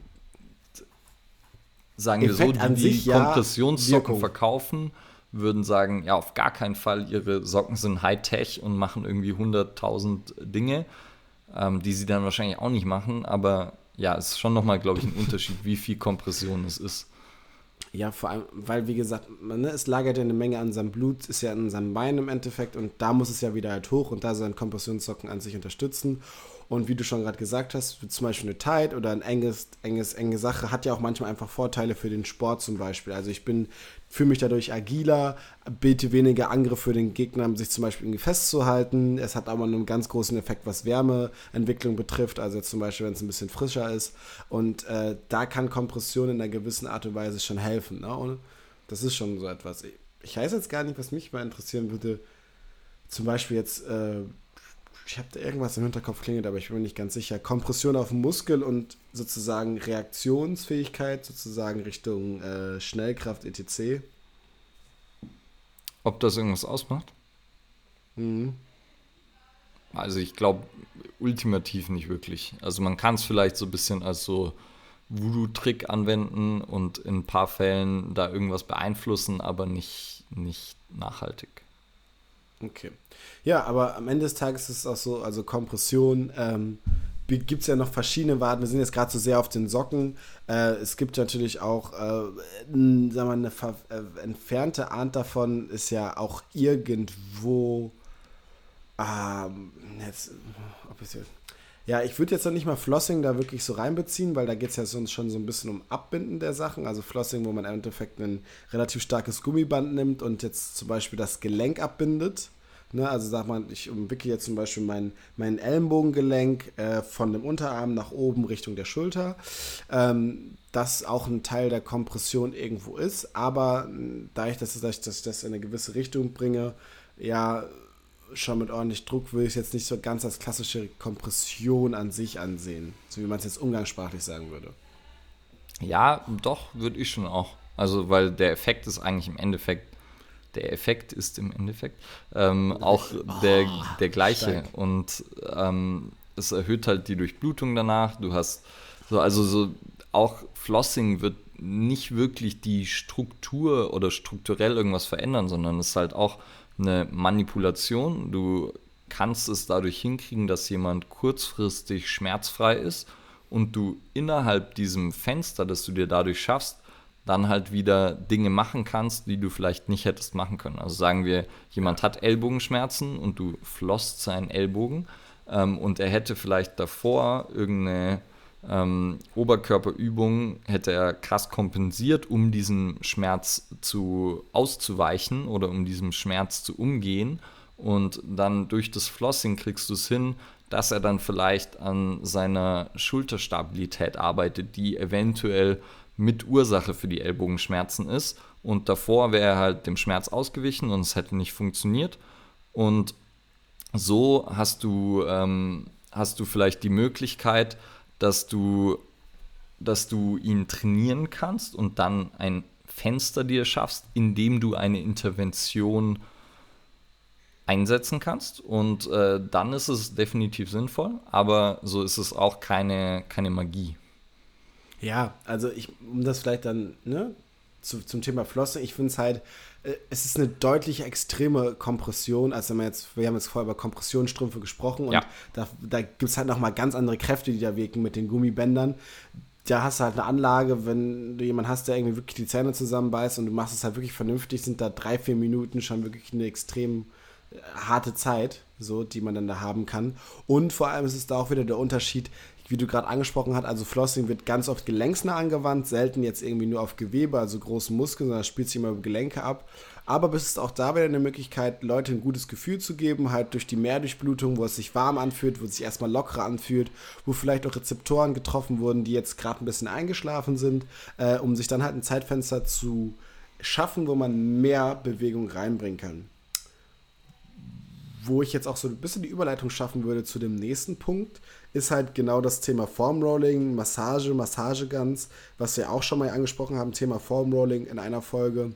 Sagen Effekt wir so, die, die Kompressionssocken ja, verkaufen, würden sagen, ja, auf gar keinen Fall, ihre Socken sind Hightech und machen irgendwie 100.000 Dinge, ähm, die sie dann wahrscheinlich auch nicht machen, aber ja, es ist schon nochmal, glaube ich, ein Unterschied, wie viel Kompression es ist. Ja, vor allem, weil, wie gesagt, man, ne, es lagert ja eine Menge an seinem Blut, ist ja in seinem Bein im Endeffekt und da muss es ja wieder halt hoch und da sollen Kompressionssocken an sich unterstützen. Und wie du schon gerade gesagt hast, zum Beispiel eine Tight oder ein enges, enges, enge Sache hat ja auch manchmal einfach Vorteile für den Sport zum Beispiel. Also ich bin fühle mich dadurch agiler, biete weniger Angriff für den Gegner, um sich zum Beispiel festzuhalten. Es hat aber einen ganz großen Effekt, was Wärmeentwicklung betrifft, also zum Beispiel, wenn es ein bisschen frischer ist. Und äh, da kann Kompression in einer gewissen Art und Weise schon helfen. Ne? Und das ist schon so etwas. Ich weiß jetzt gar nicht, was mich mal interessieren würde. Zum Beispiel jetzt, äh, ich habe da irgendwas im Hinterkopf klingelt, aber ich bin mir nicht ganz sicher. Kompression auf den Muskel und sozusagen Reaktionsfähigkeit, sozusagen Richtung äh, Schnellkraft etc. Ob das irgendwas ausmacht? Mhm. Also ich glaube ultimativ nicht wirklich. Also man kann es vielleicht so ein bisschen als so Voodoo-Trick anwenden und in ein paar Fällen da irgendwas beeinflussen, aber nicht, nicht nachhaltig. Okay. Ja, aber am Ende des Tages ist es auch so, also Kompression, ähm, gibt es ja noch verschiedene Warten. Wir sind jetzt gerade so sehr auf den Socken. Äh, es gibt natürlich auch, äh, sagen wir mal, eine äh, entfernte Art davon ist ja auch irgendwo. Ähm, jetzt, ob es jetzt, ja, ich würde jetzt noch nicht mal Flossing da wirklich so reinbeziehen, weil da geht es ja sonst schon so ein bisschen um Abbinden der Sachen. Also Flossing, wo man im Endeffekt ein relativ starkes Gummiband nimmt und jetzt zum Beispiel das Gelenk abbindet. Ne, also sag mal, ich umwickel jetzt zum Beispiel mein, mein Ellenbogengelenk äh, von dem Unterarm nach oben Richtung der Schulter. Ähm, das auch ein Teil der Kompression irgendwo ist, aber dass ich, dass ich das in eine gewisse Richtung bringe, ja, schon mit ordentlich Druck würde ich es jetzt nicht so ganz als klassische Kompression an sich ansehen, so wie man es jetzt umgangssprachlich sagen würde. Ja, doch, würde ich schon auch. Also, weil der Effekt ist eigentlich im Endeffekt der Effekt ist im Endeffekt ähm, auch oh, der, der gleiche. Stark. Und ähm, es erhöht halt die Durchblutung danach. Du hast so, also so auch Flossing wird nicht wirklich die Struktur oder strukturell irgendwas verändern, sondern es ist halt auch eine Manipulation. Du kannst es dadurch hinkriegen, dass jemand kurzfristig schmerzfrei ist und du innerhalb diesem Fenster, das du dir dadurch schaffst, dann halt wieder Dinge machen kannst, die du vielleicht nicht hättest machen können. Also sagen wir, jemand hat Ellbogenschmerzen und du flosst seinen Ellbogen ähm, und er hätte vielleicht davor irgendeine ähm, Oberkörperübung, hätte er krass kompensiert, um diesem Schmerz zu auszuweichen oder um diesem Schmerz zu umgehen. Und dann durch das Flossing kriegst du es hin, dass er dann vielleicht an seiner Schulterstabilität arbeitet, die eventuell mit Ursache für die Ellbogenschmerzen ist. Und davor wäre er halt dem Schmerz ausgewichen und es hätte nicht funktioniert. Und so hast du, ähm, hast du vielleicht die Möglichkeit, dass du, dass du ihn trainieren kannst und dann ein Fenster dir schaffst, indem du eine Intervention einsetzen kannst und äh, dann ist es definitiv sinnvoll, aber so ist es auch keine, keine Magie. Ja, also ich, um das vielleicht dann, ne, zu, zum Thema Flossen, ich finde es halt, es ist eine deutlich extreme Kompression, als wenn man jetzt, wir haben jetzt vorher über Kompressionsstrümpfe gesprochen und ja. da, da gibt es halt nochmal ganz andere Kräfte, die da wirken mit den Gummibändern. Da hast du halt eine Anlage, wenn du jemanden hast, der irgendwie wirklich die Zähne zusammenbeißt und du machst es halt wirklich vernünftig, sind da drei, vier Minuten schon wirklich eine extrem äh, harte Zeit, so, die man dann da haben kann. Und vor allem ist es da auch wieder der Unterschied, wie du gerade angesprochen hast, also Flossing wird ganz oft gelenksnah angewandt, selten jetzt irgendwie nur auf Gewebe, also großen Muskeln, sondern spielt sich immer über Gelenke ab. Aber es ist auch da wieder eine Möglichkeit, Leute ein gutes Gefühl zu geben, halt durch die Mehrdurchblutung, wo es sich warm anfühlt, wo es sich erstmal lockerer anfühlt, wo vielleicht auch Rezeptoren getroffen wurden, die jetzt gerade ein bisschen eingeschlafen sind, äh, um sich dann halt ein Zeitfenster zu schaffen, wo man mehr Bewegung reinbringen kann. Wo ich jetzt auch so ein bisschen die Überleitung schaffen würde zu dem nächsten Punkt, ist halt genau das Thema Formrolling, Massage, Massageguns, was wir auch schon mal angesprochen haben, Thema Formrolling in einer Folge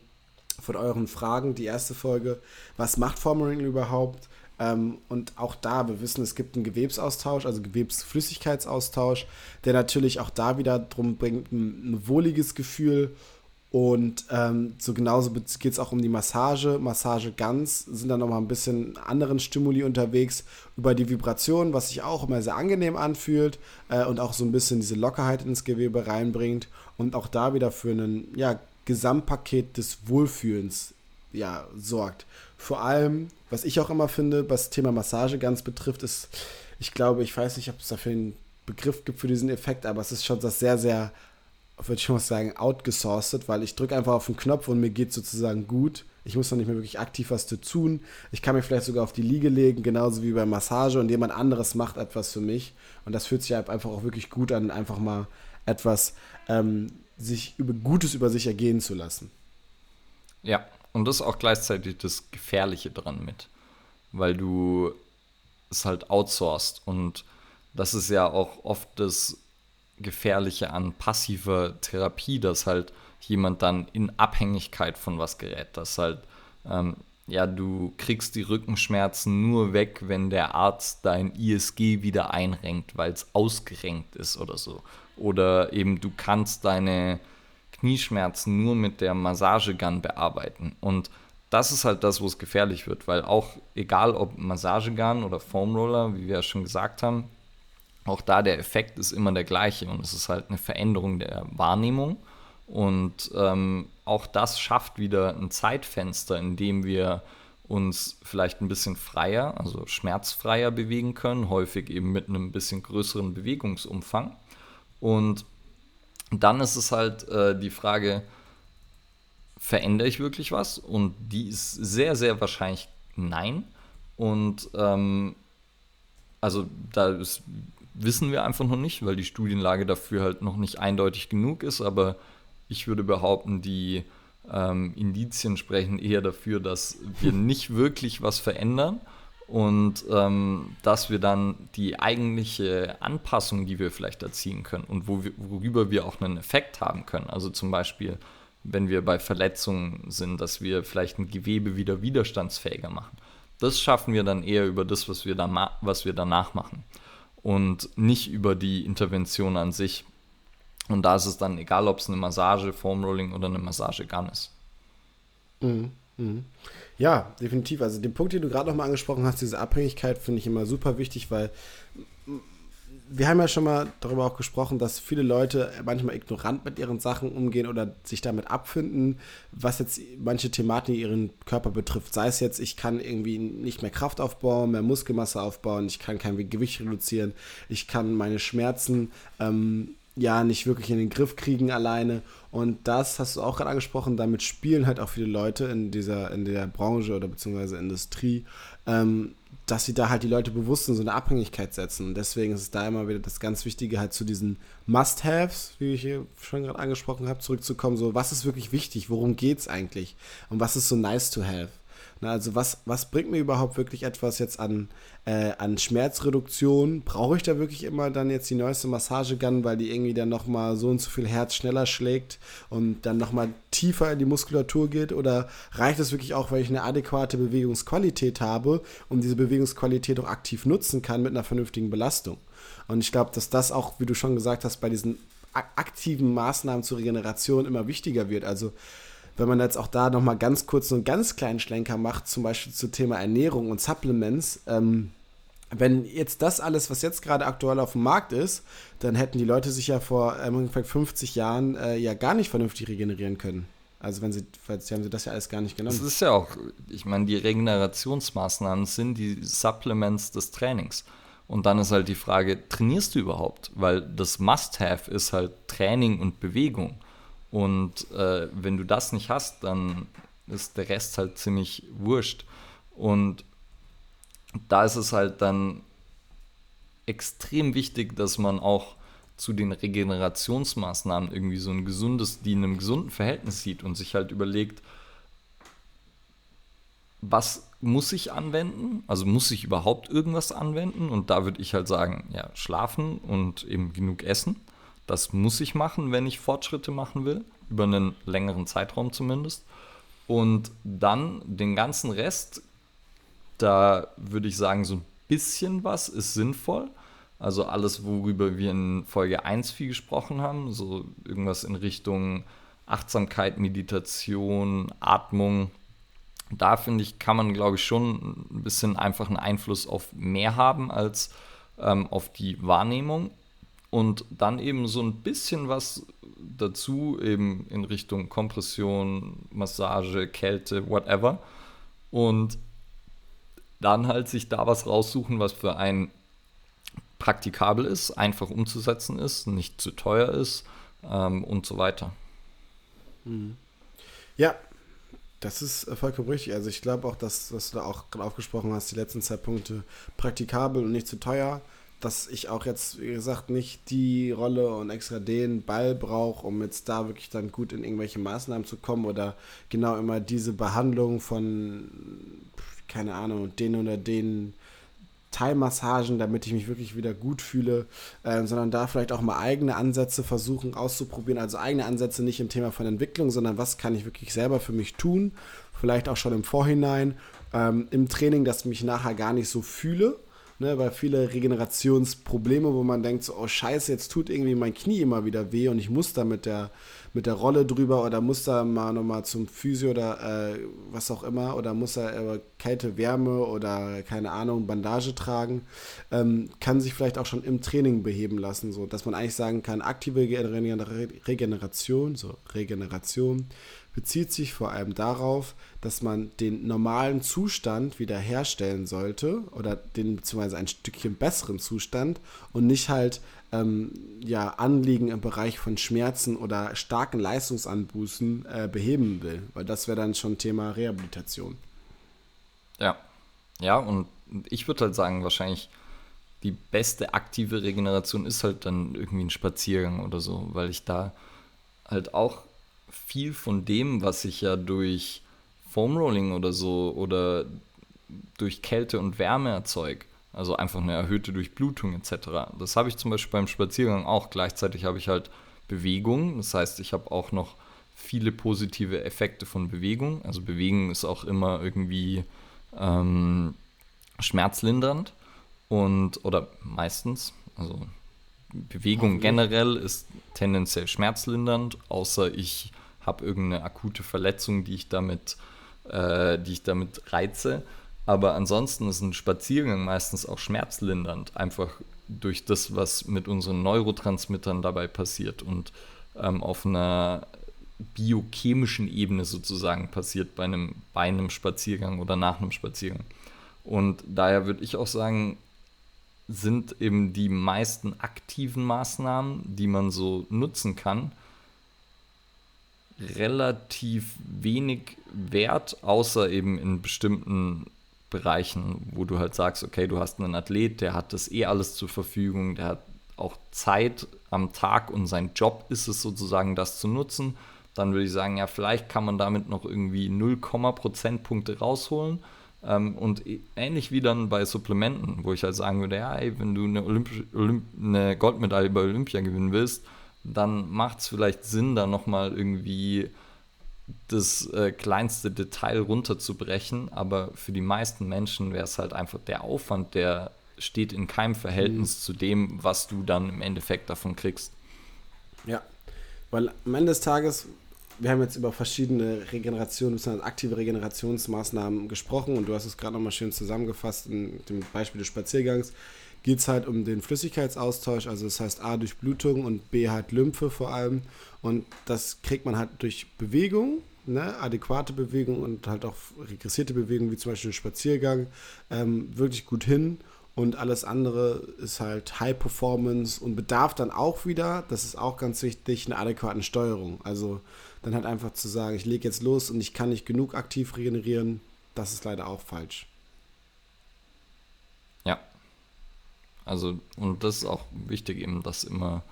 von euren Fragen, die erste Folge. Was macht Formrolling überhaupt? Ähm, und auch da, wir wissen, es gibt einen Gewebsaustausch, also Gewebsflüssigkeitsaustausch, der natürlich auch da wieder drum bringt, ein, ein wohliges Gefühl und ähm, so genauso geht es auch um die Massage. Massage ganz sind dann nochmal ein bisschen anderen Stimuli unterwegs über die Vibration, was sich auch immer sehr angenehm anfühlt äh, und auch so ein bisschen diese Lockerheit ins Gewebe reinbringt und auch da wieder für ein ja, Gesamtpaket des Wohlfühlens ja, sorgt. Vor allem, was ich auch immer finde, was Thema Massage ganz betrifft, ist, ich glaube, ich weiß nicht, ob es dafür einen Begriff gibt für diesen Effekt, aber es ist schon das sehr, sehr würde ich mal sagen, outgesourced, weil ich drücke einfach auf den Knopf und mir geht sozusagen gut. Ich muss noch nicht mehr wirklich aktiv was zu tun. Ich kann mich vielleicht sogar auf die Liege legen, genauso wie bei Massage und jemand anderes macht etwas für mich. Und das fühlt sich halt einfach auch wirklich gut an, einfach mal etwas ähm, sich über Gutes über sich ergehen zu lassen. Ja, und das ist auch gleichzeitig das Gefährliche dran mit, weil du es halt outsourced und das ist ja auch oft das Gefährliche an passiver Therapie, dass halt jemand dann in Abhängigkeit von was gerät. Dass halt, ähm, ja, du kriegst die Rückenschmerzen nur weg, wenn der Arzt dein ISG wieder einrenkt, weil es ausgerenkt ist oder so. Oder eben du kannst deine Knieschmerzen nur mit der Massagegun bearbeiten. Und das ist halt das, wo es gefährlich wird, weil auch egal ob Massagegun oder Foamroller, wie wir ja schon gesagt haben, auch da der Effekt ist immer der gleiche und es ist halt eine Veränderung der Wahrnehmung. Und ähm, auch das schafft wieder ein Zeitfenster, in dem wir uns vielleicht ein bisschen freier, also schmerzfreier bewegen können, häufig eben mit einem bisschen größeren Bewegungsumfang. Und dann ist es halt äh, die Frage, verändere ich wirklich was? Und die ist sehr, sehr wahrscheinlich nein. Und ähm, also da ist wissen wir einfach noch nicht, weil die Studienlage dafür halt noch nicht eindeutig genug ist. Aber ich würde behaupten, die ähm, Indizien sprechen eher dafür, dass wir nicht wirklich was verändern und ähm, dass wir dann die eigentliche Anpassung, die wir vielleicht erzielen können und wo wir, worüber wir auch einen Effekt haben können, also zum Beispiel, wenn wir bei Verletzungen sind, dass wir vielleicht ein Gewebe wieder widerstandsfähiger machen. Das schaffen wir dann eher über das, was wir, dann was wir danach machen und nicht über die Intervention an sich. Und da ist es dann egal, ob es eine Massage, Foamrolling oder eine Massagegun ist. Mhm. Mhm. Ja, definitiv. Also den Punkt, den du gerade nochmal angesprochen hast, diese Abhängigkeit, finde ich immer super wichtig, weil wir haben ja schon mal darüber auch gesprochen, dass viele Leute manchmal ignorant mit ihren Sachen umgehen oder sich damit abfinden, was jetzt manche Thematik ihren Körper betrifft. Sei es jetzt, ich kann irgendwie nicht mehr Kraft aufbauen, mehr Muskelmasse aufbauen, ich kann kein Gewicht reduzieren, ich kann meine Schmerzen ähm, ja nicht wirklich in den Griff kriegen alleine. Und das hast du auch gerade angesprochen, damit spielen halt auch viele Leute in dieser, in der Branche oder beziehungsweise Industrie. Ähm, dass sie da halt die Leute bewusst in so eine Abhängigkeit setzen. Und deswegen ist es da immer wieder das ganz Wichtige, halt zu diesen Must-Haves, wie ich hier schon gerade angesprochen habe, zurückzukommen. So, was ist wirklich wichtig? Worum geht es eigentlich? Und was ist so nice to have? Na, also was, was bringt mir überhaupt wirklich etwas jetzt an, äh, an Schmerzreduktion? Brauche ich da wirklich immer dann jetzt die neueste Massagegun, weil die irgendwie dann nochmal so und so viel Herz schneller schlägt und dann nochmal tiefer in die Muskulatur geht? Oder reicht es wirklich auch, weil ich eine adäquate Bewegungsqualität habe und diese Bewegungsqualität auch aktiv nutzen kann mit einer vernünftigen Belastung? Und ich glaube, dass das auch, wie du schon gesagt hast, bei diesen aktiven Maßnahmen zur Regeneration immer wichtiger wird. Also wenn man jetzt auch da nochmal ganz kurz so einen ganz kleinen Schlenker macht, zum Beispiel zu Thema Ernährung und Supplements, ähm, wenn jetzt das alles, was jetzt gerade aktuell auf dem Markt ist, dann hätten die Leute sich ja vor ungefähr 50 Jahren äh, ja gar nicht vernünftig regenerieren können. Also wenn sie, sie haben sie das ja alles gar nicht genommen. Das ist ja auch, ich meine, die Regenerationsmaßnahmen sind die Supplements des Trainings. Und dann ist halt die Frage, trainierst du überhaupt? Weil das Must-Have ist halt Training und Bewegung. Und äh, wenn du das nicht hast, dann ist der Rest halt ziemlich wurscht. Und da ist es halt dann extrem wichtig, dass man auch zu den Regenerationsmaßnahmen irgendwie so ein gesundes, die in einem gesunden Verhältnis sieht und sich halt überlegt, was muss ich anwenden? Also muss ich überhaupt irgendwas anwenden? Und da würde ich halt sagen, ja, schlafen und eben genug essen. Das muss ich machen, wenn ich Fortschritte machen will, über einen längeren Zeitraum zumindest. Und dann den ganzen Rest, da würde ich sagen, so ein bisschen was ist sinnvoll. Also alles, worüber wir in Folge 1 viel gesprochen haben, so irgendwas in Richtung Achtsamkeit, Meditation, Atmung, da finde ich, kann man, glaube ich, schon ein bisschen einfach einen Einfluss auf mehr haben als ähm, auf die Wahrnehmung. Und dann eben so ein bisschen was dazu, eben in Richtung Kompression, Massage, Kälte, whatever. Und dann halt sich da was raussuchen, was für einen praktikabel ist, einfach umzusetzen ist, nicht zu teuer ist ähm, und so weiter. Mhm. Ja, das ist äh, vollkommen richtig. Also ich glaube auch, dass, was du da auch gerade aufgesprochen hast, die letzten zwei Punkte praktikabel und nicht zu teuer, dass ich auch jetzt, wie gesagt, nicht die Rolle und extra den Ball brauche, um jetzt da wirklich dann gut in irgendwelche Maßnahmen zu kommen oder genau immer diese Behandlung von, keine Ahnung, den oder den Teilmassagen, damit ich mich wirklich wieder gut fühle, äh, sondern da vielleicht auch mal eigene Ansätze versuchen auszuprobieren. Also eigene Ansätze nicht im Thema von Entwicklung, sondern was kann ich wirklich selber für mich tun, vielleicht auch schon im Vorhinein ähm, im Training, dass ich mich nachher gar nicht so fühle ne, weil viele Regenerationsprobleme, wo man denkt, so, oh scheiße, jetzt tut irgendwie mein Knie immer wieder weh und ich muss da mit der, mit der Rolle drüber oder muss da mal nochmal zum Physio oder äh, was auch immer oder muss da äh, Kälte, Wärme oder keine Ahnung, Bandage tragen, ähm, kann sich vielleicht auch schon im Training beheben lassen, so dass man eigentlich sagen kann, aktive Regeneration, so Regeneration, bezieht sich vor allem darauf, dass man den normalen Zustand wiederherstellen sollte oder den beziehungsweise ein Stückchen besseren Zustand und nicht halt ähm, ja, Anliegen im Bereich von Schmerzen oder starken Leistungsanbußen äh, beheben will, weil das wäre dann schon Thema Rehabilitation. Ja, ja, und ich würde halt sagen, wahrscheinlich die beste aktive Regeneration ist halt dann irgendwie ein Spaziergang oder so, weil ich da halt auch viel von dem, was ich ja durch Foam Rolling oder so oder durch Kälte und Wärme erzeuge, also einfach eine erhöhte Durchblutung etc. Das habe ich zum Beispiel beim Spaziergang auch. Gleichzeitig habe ich halt Bewegung, das heißt, ich habe auch noch viele positive Effekte von Bewegung. Also Bewegung ist auch immer irgendwie ähm, schmerzlindernd und oder meistens, also Bewegung generell ist tendenziell schmerzlindernd, außer ich habe irgendeine akute Verletzung, die ich damit, äh, die ich damit reize. Aber ansonsten ist ein Spaziergang meistens auch schmerzlindernd, einfach durch das, was mit unseren Neurotransmittern dabei passiert und ähm, auf einer biochemischen Ebene sozusagen passiert bei einem, bei einem Spaziergang oder nach einem Spaziergang. Und daher würde ich auch sagen, sind eben die meisten aktiven Maßnahmen, die man so nutzen kann, relativ wenig wert, außer eben in bestimmten Bereichen, wo du halt sagst, okay, du hast einen Athlet, der hat das eh alles zur Verfügung, der hat auch Zeit am Tag und sein Job ist es sozusagen, das zu nutzen. dann würde ich sagen, ja, vielleicht kann man damit noch irgendwie 0, Prozentpunkte rausholen. Ähm, und ähnlich wie dann bei Supplementen, wo ich halt sagen würde, ja, ey, wenn du eine, Olymp eine Goldmedaille bei Olympia gewinnen willst, dann macht es vielleicht Sinn, da nochmal irgendwie das äh, kleinste Detail runterzubrechen. Aber für die meisten Menschen wäre es halt einfach der Aufwand, der steht in keinem Verhältnis mhm. zu dem, was du dann im Endeffekt davon kriegst. Ja, weil am Ende des Tages, wir haben jetzt über verschiedene Regeneration, aktive Regenerationsmaßnahmen gesprochen und du hast es gerade nochmal schön zusammengefasst in dem Beispiel des Spaziergangs. Geht es halt um den Flüssigkeitsaustausch, also das heißt A durch Blutung und B halt Lymphe vor allem. Und das kriegt man halt durch Bewegung, ne, adäquate Bewegung und halt auch regressierte Bewegung, wie zum Beispiel Spaziergang, ähm, wirklich gut hin und alles andere ist halt High Performance und bedarf dann auch wieder, das ist auch ganz wichtig, einer adäquaten Steuerung. Also dann halt einfach zu sagen, ich lege jetzt los und ich kann nicht genug aktiv regenerieren, das ist leider auch falsch. Ja. Also, und das ist auch wichtig, eben das immer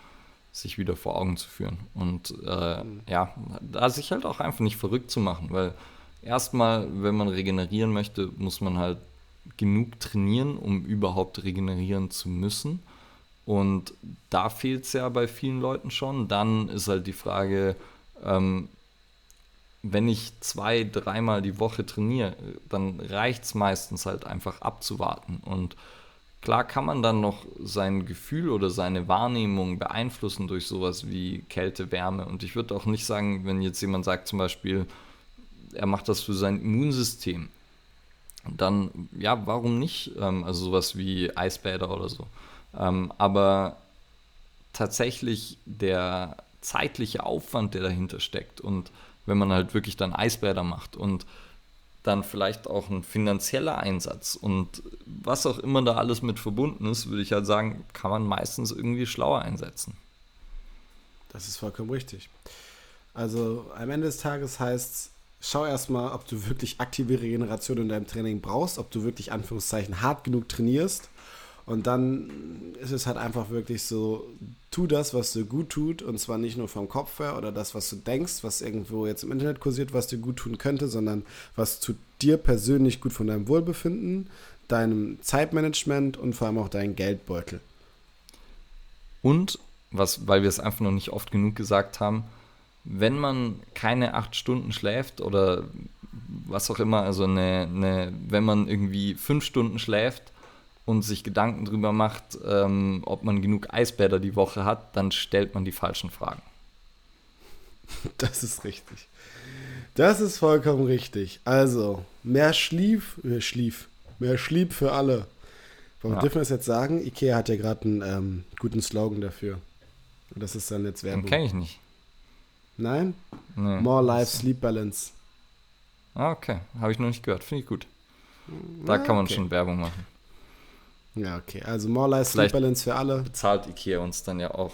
sich wieder vor Augen zu führen. Und äh, mhm. ja, da sich halt auch einfach nicht verrückt zu machen, weil erstmal, wenn man regenerieren möchte, muss man halt genug trainieren, um überhaupt regenerieren zu müssen. Und da fehlt es ja bei vielen Leuten schon. Dann ist halt die Frage, ähm, wenn ich zwei, dreimal die Woche trainiere, dann reicht es meistens halt einfach abzuwarten. Und klar kann man dann noch sein Gefühl oder seine Wahrnehmung beeinflussen durch sowas wie Kälte, Wärme. Und ich würde auch nicht sagen, wenn jetzt jemand sagt zum Beispiel, er macht das für sein Immunsystem, dann ja, warum nicht? Ähm, also sowas wie Eisbäder oder so. Ähm, aber tatsächlich der zeitliche Aufwand, der dahinter steckt und wenn man halt wirklich dann Eisbäder macht und dann vielleicht auch ein finanzieller Einsatz und was auch immer da alles mit verbunden ist, würde ich halt sagen, kann man meistens irgendwie schlauer einsetzen. Das ist vollkommen richtig. Also am Ende des Tages heißt es, schau erstmal, ob du wirklich aktive Regeneration in deinem Training brauchst, ob du wirklich Anführungszeichen hart genug trainierst. Und dann ist es halt einfach wirklich so, tu das, was dir gut tut, und zwar nicht nur vom Kopf her oder das, was du denkst, was irgendwo jetzt im Internet kursiert, was dir gut tun könnte, sondern was tut dir persönlich gut von deinem Wohlbefinden, deinem Zeitmanagement und vor allem auch deinem Geldbeutel. Und, was, weil wir es einfach noch nicht oft genug gesagt haben, wenn man keine acht Stunden schläft oder was auch immer, also eine, eine, wenn man irgendwie fünf Stunden schläft und sich Gedanken darüber macht, ähm, ob man genug Eisbäder die Woche hat, dann stellt man die falschen Fragen. Das ist richtig. Das ist vollkommen richtig. Also, mehr Schlief, mehr Schlief, mehr Schlief für alle. Warum ja. dürfen wir es jetzt sagen? Ikea hat ja gerade einen ähm, guten Slogan dafür. Und das ist dann jetzt Werbung. Den kenne ich nicht. Nein? Nee. More Life Sleep Balance. Ah, okay. Habe ich noch nicht gehört. Finde ich gut. Da ah, kann man okay. schon Werbung machen. Ja, okay. Also More Life Sleep Balance für alle. Bezahlt Ikea uns dann ja auch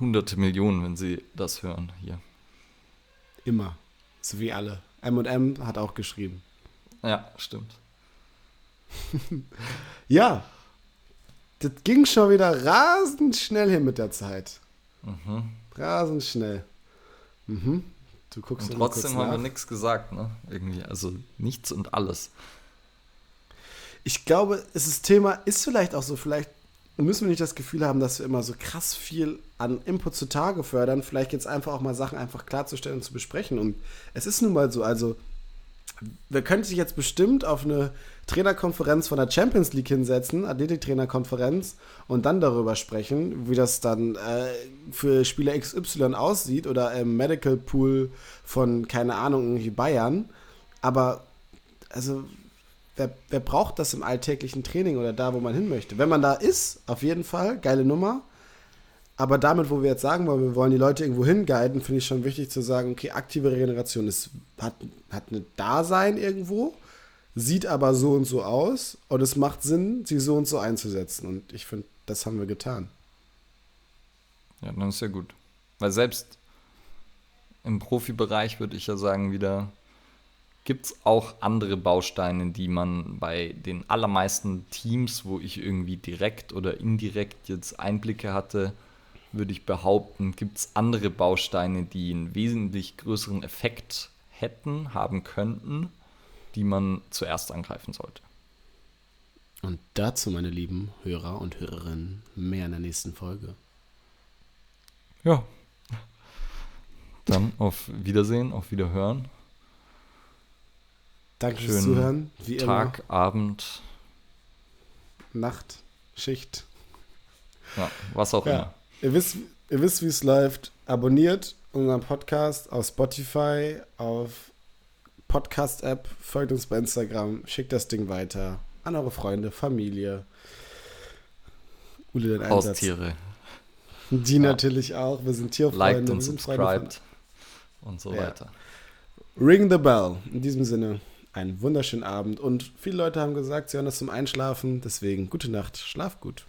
hunderte Millionen, wenn sie das hören hier. Immer. So wie alle. M&M hat auch geschrieben. Ja, stimmt. ja. Das ging schon wieder rasend schnell hin mit der Zeit. Mhm. Rasend schnell. Mhm. Du guckst und trotzdem haben wir nichts gesagt, ne? Irgendwie, also nichts und alles. Ich glaube, es ist Thema ist vielleicht auch so, vielleicht müssen wir nicht das Gefühl haben, dass wir immer so krass viel an Input zutage fördern. Vielleicht jetzt einfach auch mal Sachen einfach klarzustellen und zu besprechen. Und es ist nun mal so, also wir könnten sich jetzt bestimmt auf eine Trainerkonferenz von der Champions League hinsetzen, Athletiktrainerkonferenz, und dann darüber sprechen, wie das dann äh, für Spieler XY aussieht oder im Medical Pool von, keine Ahnung, irgendwie Bayern. Aber, also, wer, wer braucht das im alltäglichen Training oder da, wo man hin möchte? Wenn man da ist, auf jeden Fall, geile Nummer. Aber damit, wo wir jetzt sagen wollen, wir wollen die Leute irgendwo hinguiden, finde ich schon wichtig zu sagen, okay, aktive Regeneration ist, hat, hat ein Dasein irgendwo, sieht aber so und so aus und es macht Sinn, sie so und so einzusetzen. Und ich finde, das haben wir getan. Ja, dann ist ja gut. Weil selbst im Profibereich würde ich ja sagen, wieder gibt es auch andere Bausteine, die man bei den allermeisten Teams, wo ich irgendwie direkt oder indirekt jetzt Einblicke hatte, würde ich behaupten, gibt es andere Bausteine, die einen wesentlich größeren Effekt hätten, haben könnten, die man zuerst angreifen sollte. Und dazu, meine lieben Hörer und Hörerinnen, mehr in der nächsten Folge. Ja. Dann auf Wiedersehen, auf Wiederhören. Danke fürs Zuhören. Wie Tag, immer. Abend. Nacht, Schicht. Ja, was auch ja. immer. Ihr wisst, ihr wisst, wie es läuft. Abonniert unseren Podcast auf Spotify, auf Podcast-App, folgt uns bei Instagram, schickt das Ding weiter an eure Freunde, Familie. Ule, den Haustiere. Die ja. natürlich auch. Wir sind Tierfreunde. Liked und subscribed und so ja. weiter. Ring the bell. In diesem Sinne, einen wunderschönen Abend. Und viele Leute haben gesagt, sie hören das zum Einschlafen. Deswegen gute Nacht, schlaf gut.